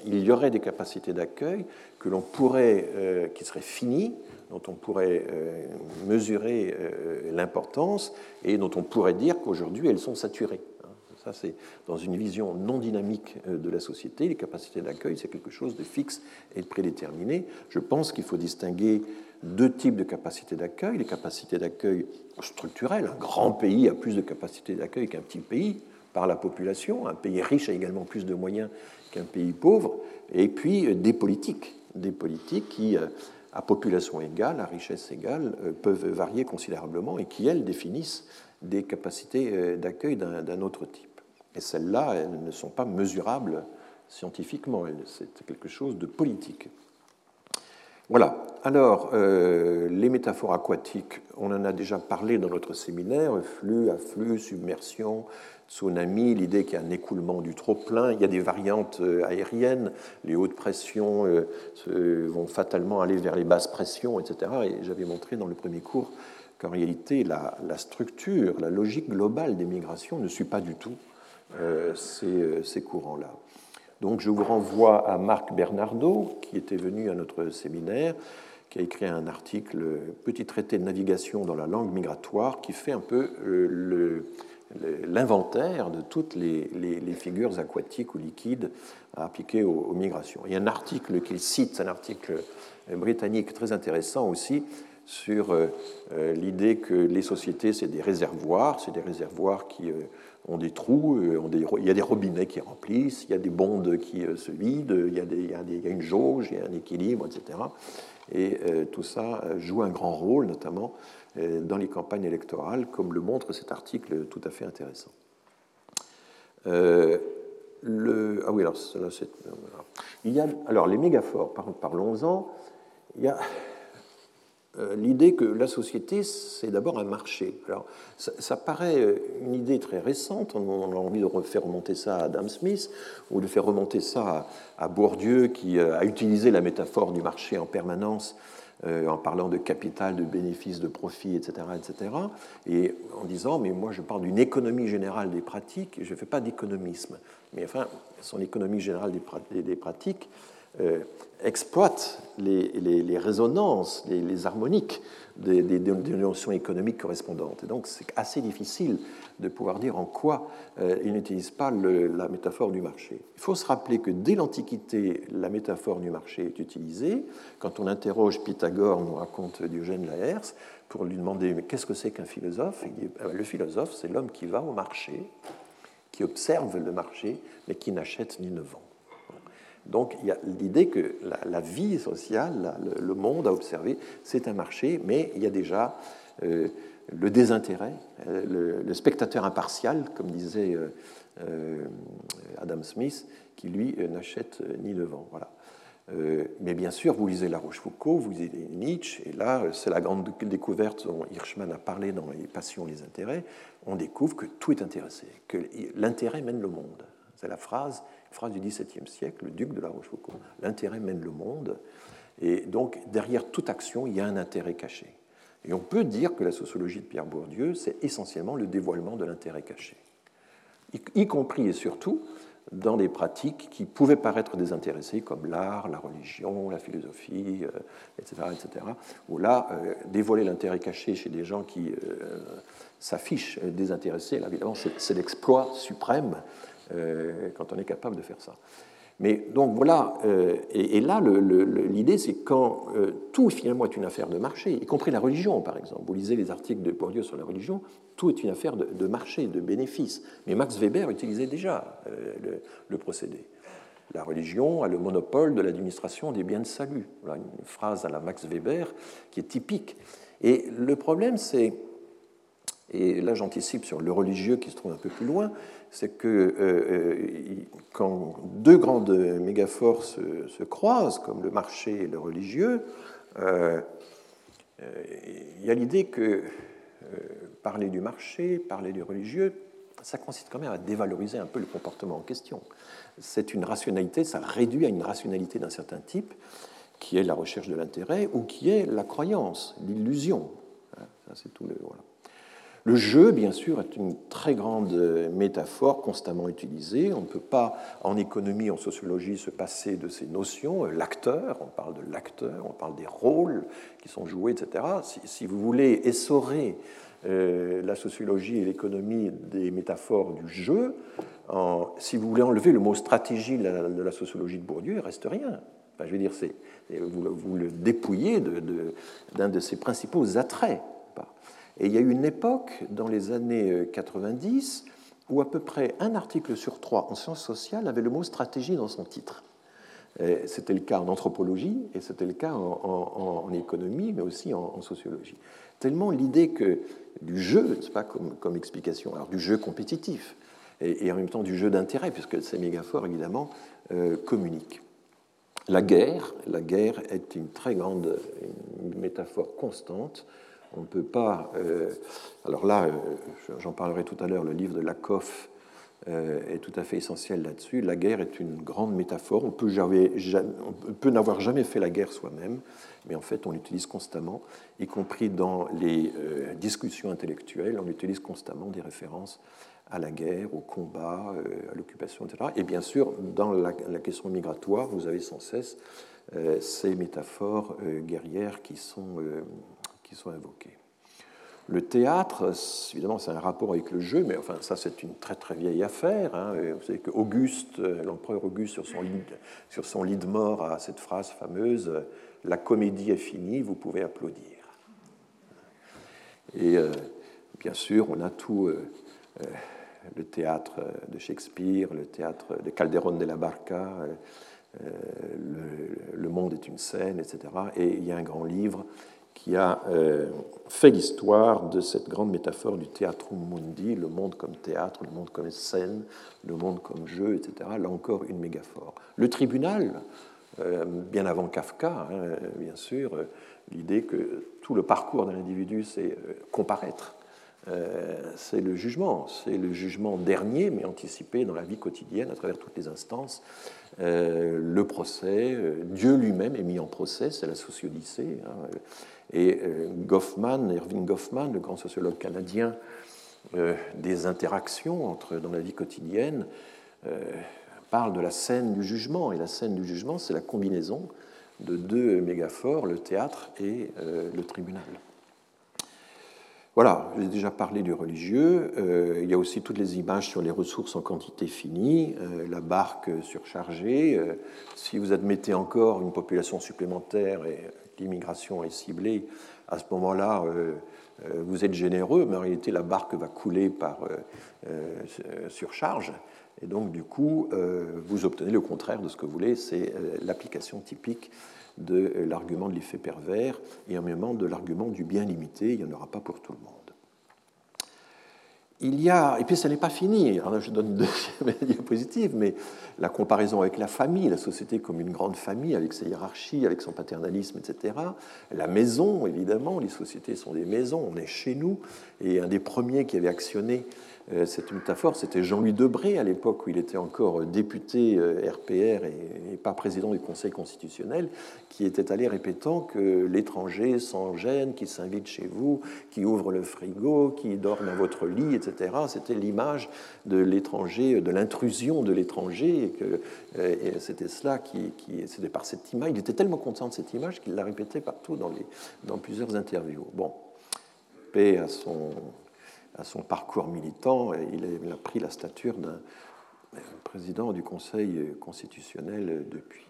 il y aurait des capacités d'accueil que l'on pourrait, euh, qui seraient finies, dont on pourrait euh, mesurer l'importance et dont on pourrait dire qu'aujourd'hui elles sont saturées. Hein. Ça, c'est dans une vision non dynamique de la société. Les capacités d'accueil, c'est quelque chose de fixe et de prédéterminé. Je pense qu'il faut distinguer deux types de capacités d'accueil. Les capacités d'accueil structurelles. Un grand pays a plus de capacités d'accueil qu'un petit pays par la population. Un pays riche a également plus de moyens qu'un pays pauvre. Et puis euh, des politiques, des politiques qui, euh, à population égale, à richesse égale, euh, peuvent varier considérablement et qui, elles, définissent des capacités d'accueil d'un autre type. Et celles-là, elles ne sont pas mesurables scientifiquement, c'est quelque chose de politique. Voilà. Alors, les métaphores aquatiques, on en a déjà parlé dans notre séminaire, flux, afflux, submersion, tsunami, l'idée qu'il y a un écoulement du trop-plein. Il y a des variantes euh, aériennes, les hautes pressions euh, vont fatalement aller vers les basses pressions, etc. Et j'avais montré dans le premier cours qu'en réalité, la, structure, la logique globale des migrations ne suit pas du tout euh, ces courants-là. Donc je vous renvoie à Marc Bernardo, qui était venu à notre séminaire, qui a écrit un article, Petit traité de navigation dans la langue migratoire, qui fait un peu le, l'inventaire de toutes les, figures aquatiques ou liquides appliquées aux, aux, migrations. Il y a un article qu'il cite, un article britannique très intéressant aussi, sur l'idée que les sociétés, c'est des réservoirs, c'est des réservoirs qui ont des trous, il y a des robinets qui remplissent, il y a des bondes qui se vident, il y, a une jauge, il y a un équilibre, etc. Et tout ça joue un grand rôle, notamment dans les campagnes électorales, comme le montre cet article tout à fait intéressant. Euh, ah oui, alors, il y a, alors les mégaphores, parlons-en. Il y a euh, l'idée que la société, c'est d'abord un marché. Alors, ça, paraît une idée très récente, on, a envie de faire remonter ça à Adam Smith, ou de faire remonter ça à, Bourdieu, qui euh, a utilisé la métaphore du marché en permanence euh, en parlant de capital, de bénéfices, de profit, etc., etc., et en disant, mais moi je parle d'une économie générale des pratiques, je ne fais pas d'économisme. Mais enfin, son économie générale des pratiques euh, exploite les, résonances, les, harmoniques des, notions économiques correspondantes. Et donc c'est assez difficile de pouvoir dire en quoi euh, il n'utilise pas la métaphore du marché. Il faut se rappeler que dès l'Antiquité, la métaphore du marché est utilisée. Quand on interroge Pythagore, nous raconte Diogène Laërce, pour lui demander mais qu'est-ce que c'est qu'un philosophe? Ah ben, Le philosophe, c'est l'homme qui va au marché, qui observe le marché, mais qui n'achète ni ne vend. Donc il y a l'idée que la, vie sociale, le, monde à observer, c'est un marché, mais il y a déjà euh, le désintérêt, euh, le, spectateur impartial, comme disait euh, Adam Smith, qui lui n'achète ni ne vend. Voilà. mais bien sûr, vous lisez La Rochefoucauld, vous lisez Nietzsche, et là, c'est la grande découverte dont Hirschman a parlé dans Les passions, les intérêts. On découvre que tout est intéressé, que l'intérêt mène le monde. C'est la phrase phrase du XVIIe siècle, le duc de la Rochefoucauld. L'intérêt mène le monde, et donc derrière toute action, il y a un intérêt caché. Et on peut dire que la sociologie de Pierre Bourdieu, c'est essentiellement le dévoilement de l'intérêt caché, y, compris et surtout dans des pratiques qui pouvaient paraître désintéressées, comme l'art, la religion, la philosophie, etc., euh, etc., où là, euh, dévoiler l'intérêt caché chez des gens qui euh, s'affichent désintéressés, là, évidemment, c'est l'exploit suprême quand on est capable de faire ça. Mais donc voilà, euh, et, là, l'idée, c'est quand euh, tout finalement est une affaire de marché, y compris la religion, par exemple. Vous lisez les articles de Bourdieu sur la religion, tout est une affaire de, marché, de bénéfice. Mais Max Weber utilisait déjà le, procédé. La religion a le monopole de l'administration des biens de salut. Voilà une phrase à la Max Weber qui est typique. Et le problème, c'est, et là j'anticipe sur le religieux qui se trouve un peu plus loin, c'est que euh, euh, quand deux grandes mégaphores se, croisent, comme le marché et le religieux, euh, il y a l'idée que parler du marché, parler du religieux, ça consiste quand même à dévaloriser un peu le comportement en question. C'est une rationalité, ça réduit à une rationalité d'un certain type, qui est la recherche de l'intérêt ou qui est la croyance, l'illusion. Hein, c'est tout le, voilà. Le jeu, bien sûr, est une très grande métaphore constamment utilisée. On ne peut pas, en économie, en sociologie, se passer de ces notions. L'acteur, on parle de l'acteur, on parle des rôles qui sont joués, etc. Si, vous voulez essorer euh, la sociologie et l'économie des métaphores du jeu, si vous voulez enlever le mot stratégie de la, sociologie de Bourdieu, il ne reste rien. je veux dire, vous, le dépouillez d'un de ses principaux attraits. Et il y a eu une époque, dans les années 90, euh, où à peu près un article sur trois en sciences sociales avait le mot stratégie dans son titre. C'était le cas en anthropologie et c'était le cas en, économie, mais aussi en, sociologie. Tellement l'idée que du jeu, pas comme, comme, explication, alors du jeu compétitif et, en même temps du jeu d'intérêt, puisque ces mégaphores évidemment euh, communiquent. La guerre, la guerre est une très grande métaphore constante on ne peut pas. Euh, alors là, euh, j'en parlerai tout à l'heure, le livre de Lakoff euh, est tout à fait essentiel là-dessus. La guerre est une grande métaphore. On peut, n'avoir jamais fait la guerre soi-même, mais en fait, on l'utilise constamment, y compris dans les discussions intellectuelles. On utilise constamment des références à la guerre, au combat, à l'occupation, etc. Et bien sûr, dans la, question migratoire, vous avez sans cesse ces métaphores guerrières qui sont qui sont invoqués. Le théâtre, évidemment, c'est un rapport avec le jeu, mais enfin, ça, c'est une très très vieille affaire. Hein. Vous savez que Auguste, l'empereur Auguste, sur son, lit, de mort, a cette phrase fameuse La comédie est finie, vous pouvez applaudir. Et bien sûr, on a tout le théâtre de Shakespeare, le théâtre de Calderón de la Barca, le, monde est une scène, etc. Et il y a un grand livre qui a fait l'histoire de cette grande métaphore du théâtrum mundi, le monde comme théâtre, le monde comme scène, le monde comme jeu, etc. Là encore, une mégaphore. Le tribunal, bien avant Kafka, hein, bien sûr, l'idée que tout le parcours d'un individu, c'est comparaître euh, c'est le jugement, c'est le jugement dernier, mais anticipé dans la vie quotidienne à travers toutes les instances. Euh, le procès, euh, Dieu lui-même est mis en procès, c'est la sociodyssée. Hein. Et Goffman, Irving Goffman, le grand sociologue canadien, des interactions dans la vie quotidienne, parle de la scène du jugement. Et la scène du jugement, c'est la combinaison de deux mégaphores, le théâtre et le tribunal. Voilà, j'ai déjà parlé du religieux. Euh, il y a aussi toutes les images sur les ressources en quantité finie, euh, la barque surchargée. Euh, si vous admettez encore une population supplémentaire et l'immigration est ciblée, à ce moment-là, vous êtes généreux, mais en réalité, la barque va couler par surcharge. Et donc, du coup, vous obtenez le contraire de ce que vous voulez. C'est l'application typique de l'argument de l'effet pervers et en même temps de l'argument du bien limité, il n'y en aura pas pour tout le monde. Il y a, et puis ça n'est pas fini, je donne une deuxième [LAUGHS] diapositive, mais la comparaison avec la famille, la société comme une grande famille, avec sa hiérarchie, avec son paternalisme, etc. La maison, évidemment, les sociétés sont des maisons, on est chez nous, et un des premiers qui avait actionné cette métaphore, c'était Jean-Louis Debré à l'époque où il était encore député RPR euh, et pas président du Conseil constitutionnel, qui était allé répétant que l'étranger sans gêne, qui s'invite chez vous, qui ouvre le frigo, qui dort dans votre lit, etc. C'était l'image de l'étranger, de l'intrusion de l'étranger, et euh, c'était cela qui, c'était par cette image. Il était tellement content de cette image qu'il la répétait partout dans, dans plusieurs interviews. Bon, paix à son à son parcours militant, il a pris la stature d'un président du Conseil constitutionnel depuis.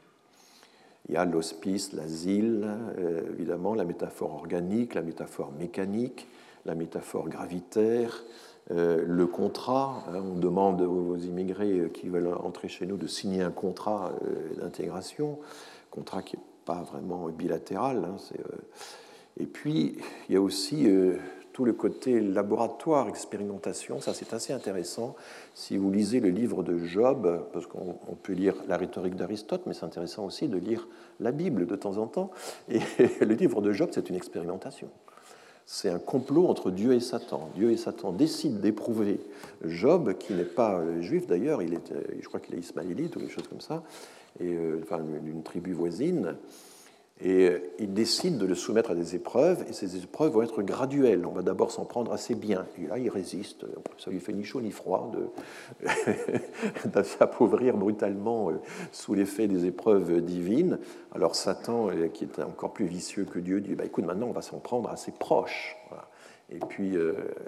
Il y a l'hospice, l'asile, euh, évidemment, la métaphore organique, la métaphore mécanique, la métaphore gravitaire, euh, le contrat. Hein, on demande aux immigrés qui veulent entrer chez nous de signer un contrat euh, d'intégration, contrat qui n'est pas vraiment bilatéral. Hein, et puis, il y a aussi tout le côté laboratoire, expérimentation, ça c'est assez intéressant. Si vous lisez le livre de Job, parce qu'on peut lire la rhétorique d'Aristote, mais c'est intéressant aussi de lire la Bible de temps en temps. Et [LAUGHS] le livre de Job, c'est une expérimentation. C'est un complot entre Dieu et Satan. Dieu et Satan décident d'éprouver Job, qui n'est pas juif d'ailleurs, il est, je crois qu'il est ismaélite ou quelque chose comme ça, et, euh, enfin, d'une tribu voisine. Et euh, il décide de le soumettre à des épreuves, et ces épreuves vont être graduelles. On va d'abord s'en prendre assez bien. Et là, il résiste. Ça lui fait ni chaud ni froid de, [LAUGHS] s'appauvrir brutalement euh, sous l'effet des épreuves divines. Alors Satan, euh, qui est encore plus vicieux que Dieu, dit bah, écoute, maintenant, on va s'en prendre assez proche. Et puis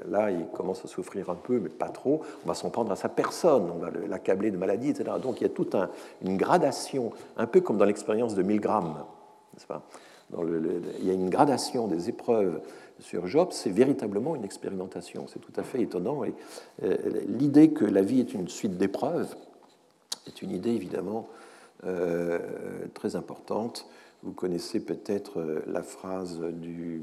là, il commence à souffrir un peu, mais pas trop. On va s'en prendre à sa personne, on va l'accabler de maladie, etc. Donc il y a toute une gradation, un peu comme dans l'expérience de Milgram pas? Il y a une gradation des épreuves sur Job, c'est véritablement une expérimentation. C'est tout à fait étonnant. Et euh, l'idée que la vie est une suite d'épreuves est une idée évidemment euh, très importante. Vous connaissez peut-être euh, la phrase de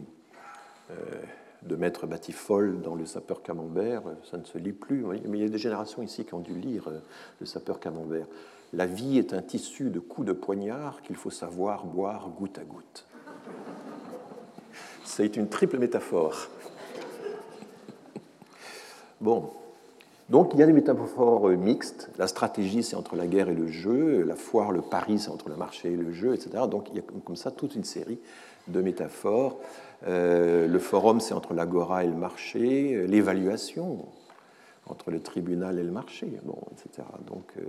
Maître Batifol dans Le sapeur camembert. Ça ne se lit plus, mais il y a des générations ici qui ont dû lire Le sapeur camembert. La vie est un tissu de coups de poignard qu'il faut savoir boire goutte à goutte. C'est une triple métaphore. Bon, donc il y a des métaphores mixtes. La stratégie, c'est entre la guerre et le jeu. La foire, le pari, c'est entre le marché et le jeu, etc. Donc il y a comme ça toute une série de métaphores. Euh, le forum, c'est entre l'agora et le marché. L'évaluation, entre le tribunal et le marché, etc. Donc euh,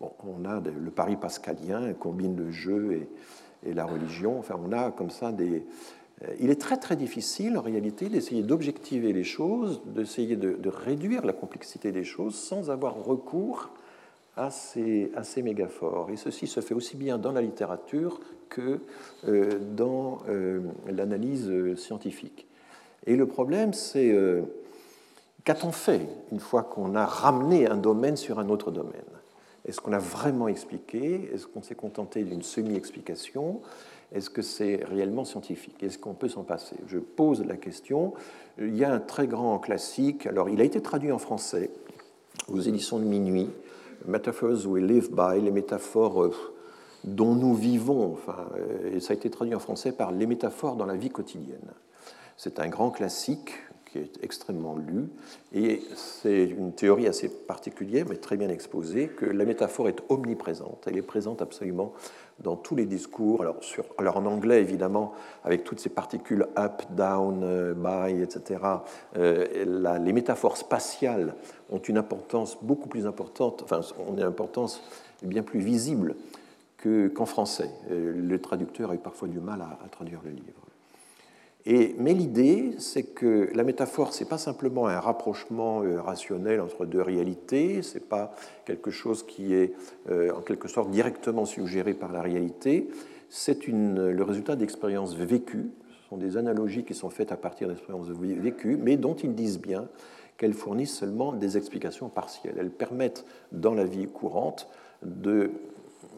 on a le pari pascalien, combine le jeu et, la religion. Enfin, on a comme ça des. Euh, il est très très difficile en réalité d'essayer d'objectiver les choses, d'essayer de, réduire la complexité des choses sans avoir recours à ces, à ces mégaphores. Et ceci se fait aussi bien dans la littérature que euh, dans euh, l'analyse scientifique. Et le problème, c'est qu'a-t-on fait une fois qu'on a ramené un domaine sur un autre domaine? Est-ce qu'on a vraiment expliqué? Est-ce qu'on s'est contenté d'une semi-explication? Est-ce que c'est réellement scientifique? Est-ce qu'on peut s'en passer? Je pose la question. Il y a un très grand classique, alors il a été traduit en français aux éditions de Minuit, Metaphors We Live By, les métaphores euh, dont nous vivons, enfin, euh, et ça a été traduit en français par les métaphores dans la vie quotidienne. C'est un grand classique qui est extrêmement lu, et c'est une théorie assez particulière, mais très bien exposée, que la métaphore est omniprésente. Elle est présente absolument dans tous les discours. Alors, en anglais, évidemment, avec toutes ces particules up, down, euh, by, etc., euh, les métaphores spatiales ont une importance beaucoup plus importante, enfin, ont une importance bien plus visible qu'en français. Euh, le traducteur a eu parfois du mal à, traduire le livre. Mais l'idée, c'est que la métaphore, ce n'est pas simplement un rapprochement euh, rationnel entre deux réalités, ce n'est pas quelque chose qui est euh, en quelque sorte directement suggéré par la réalité, c'est le résultat d'expériences vécues, ce sont des analogies qui sont faites à partir d'expériences vécues, mais dont ils disent bien qu'elles fournissent seulement des explications partielles. Elles permettent, dans la vie courante, de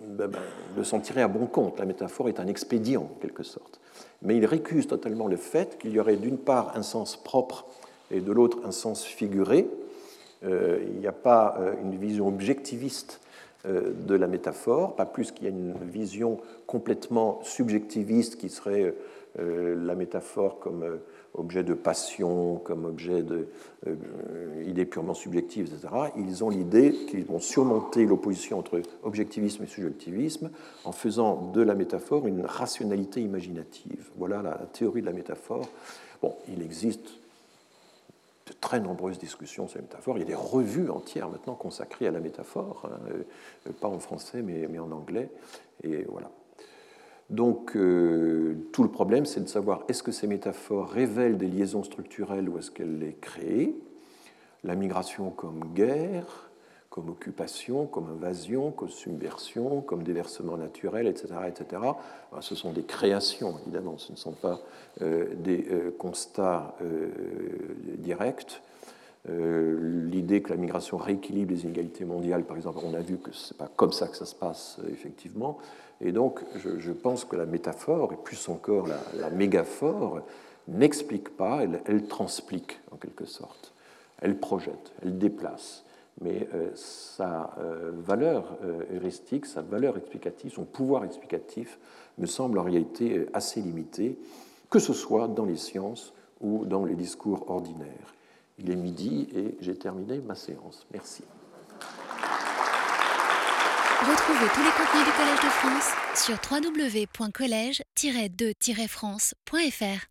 ben, ben, de s'en tirer à bon compte. La métaphore est un expédient, en quelque sorte. Mais il récuse totalement le fait qu'il y aurait d'une part un sens propre et de l'autre un sens figuré. Euh, il n'y a pas euh, une vision objectiviste euh, de la métaphore, pas plus qu'il y a une vision complètement subjectiviste qui serait la métaphore comme objet de passion, comme objet d'idées euh, purement subjectives, etc., ils ont l'idée qu'ils vont surmonter l'opposition entre objectivisme et subjectivisme en faisant de la métaphore une rationalité imaginative. Voilà la théorie de la métaphore. Bon, il existe de très nombreuses discussions sur la métaphore. Il y a des revues entières maintenant consacrées à la métaphore, hein, euh, pas en français mais, mais en anglais. Et voilà. Donc euh, tout le problème, c'est de savoir est-ce que ces métaphores révèlent des liaisons structurelles ou est-ce qu'elles les créent La migration comme guerre, comme occupation, comme invasion, comme subversion, comme déversement naturel, etc. etc. ce sont des créations, évidemment, ce ne sont pas euh, des euh, constats directs. L'idée que la migration rééquilibre les inégalités mondiales, par exemple, on a vu que ce n'est pas comme ça que ça se passe, effectivement. Et donc, je, pense que la métaphore, et plus encore la, mégaphore, n'explique pas, elle, transplique en quelque sorte. Elle projette, elle déplace. Mais euh, sa euh, valeur euh, heuristique, sa valeur explicative, son pouvoir explicatif me semble en réalité assez limité, que ce soit dans les sciences ou dans les discours ordinaires. Il est midi et j'ai terminé ma séance. Merci. Retrouvez tous les contenus du Collège de France sur www.colège-2-france.fr.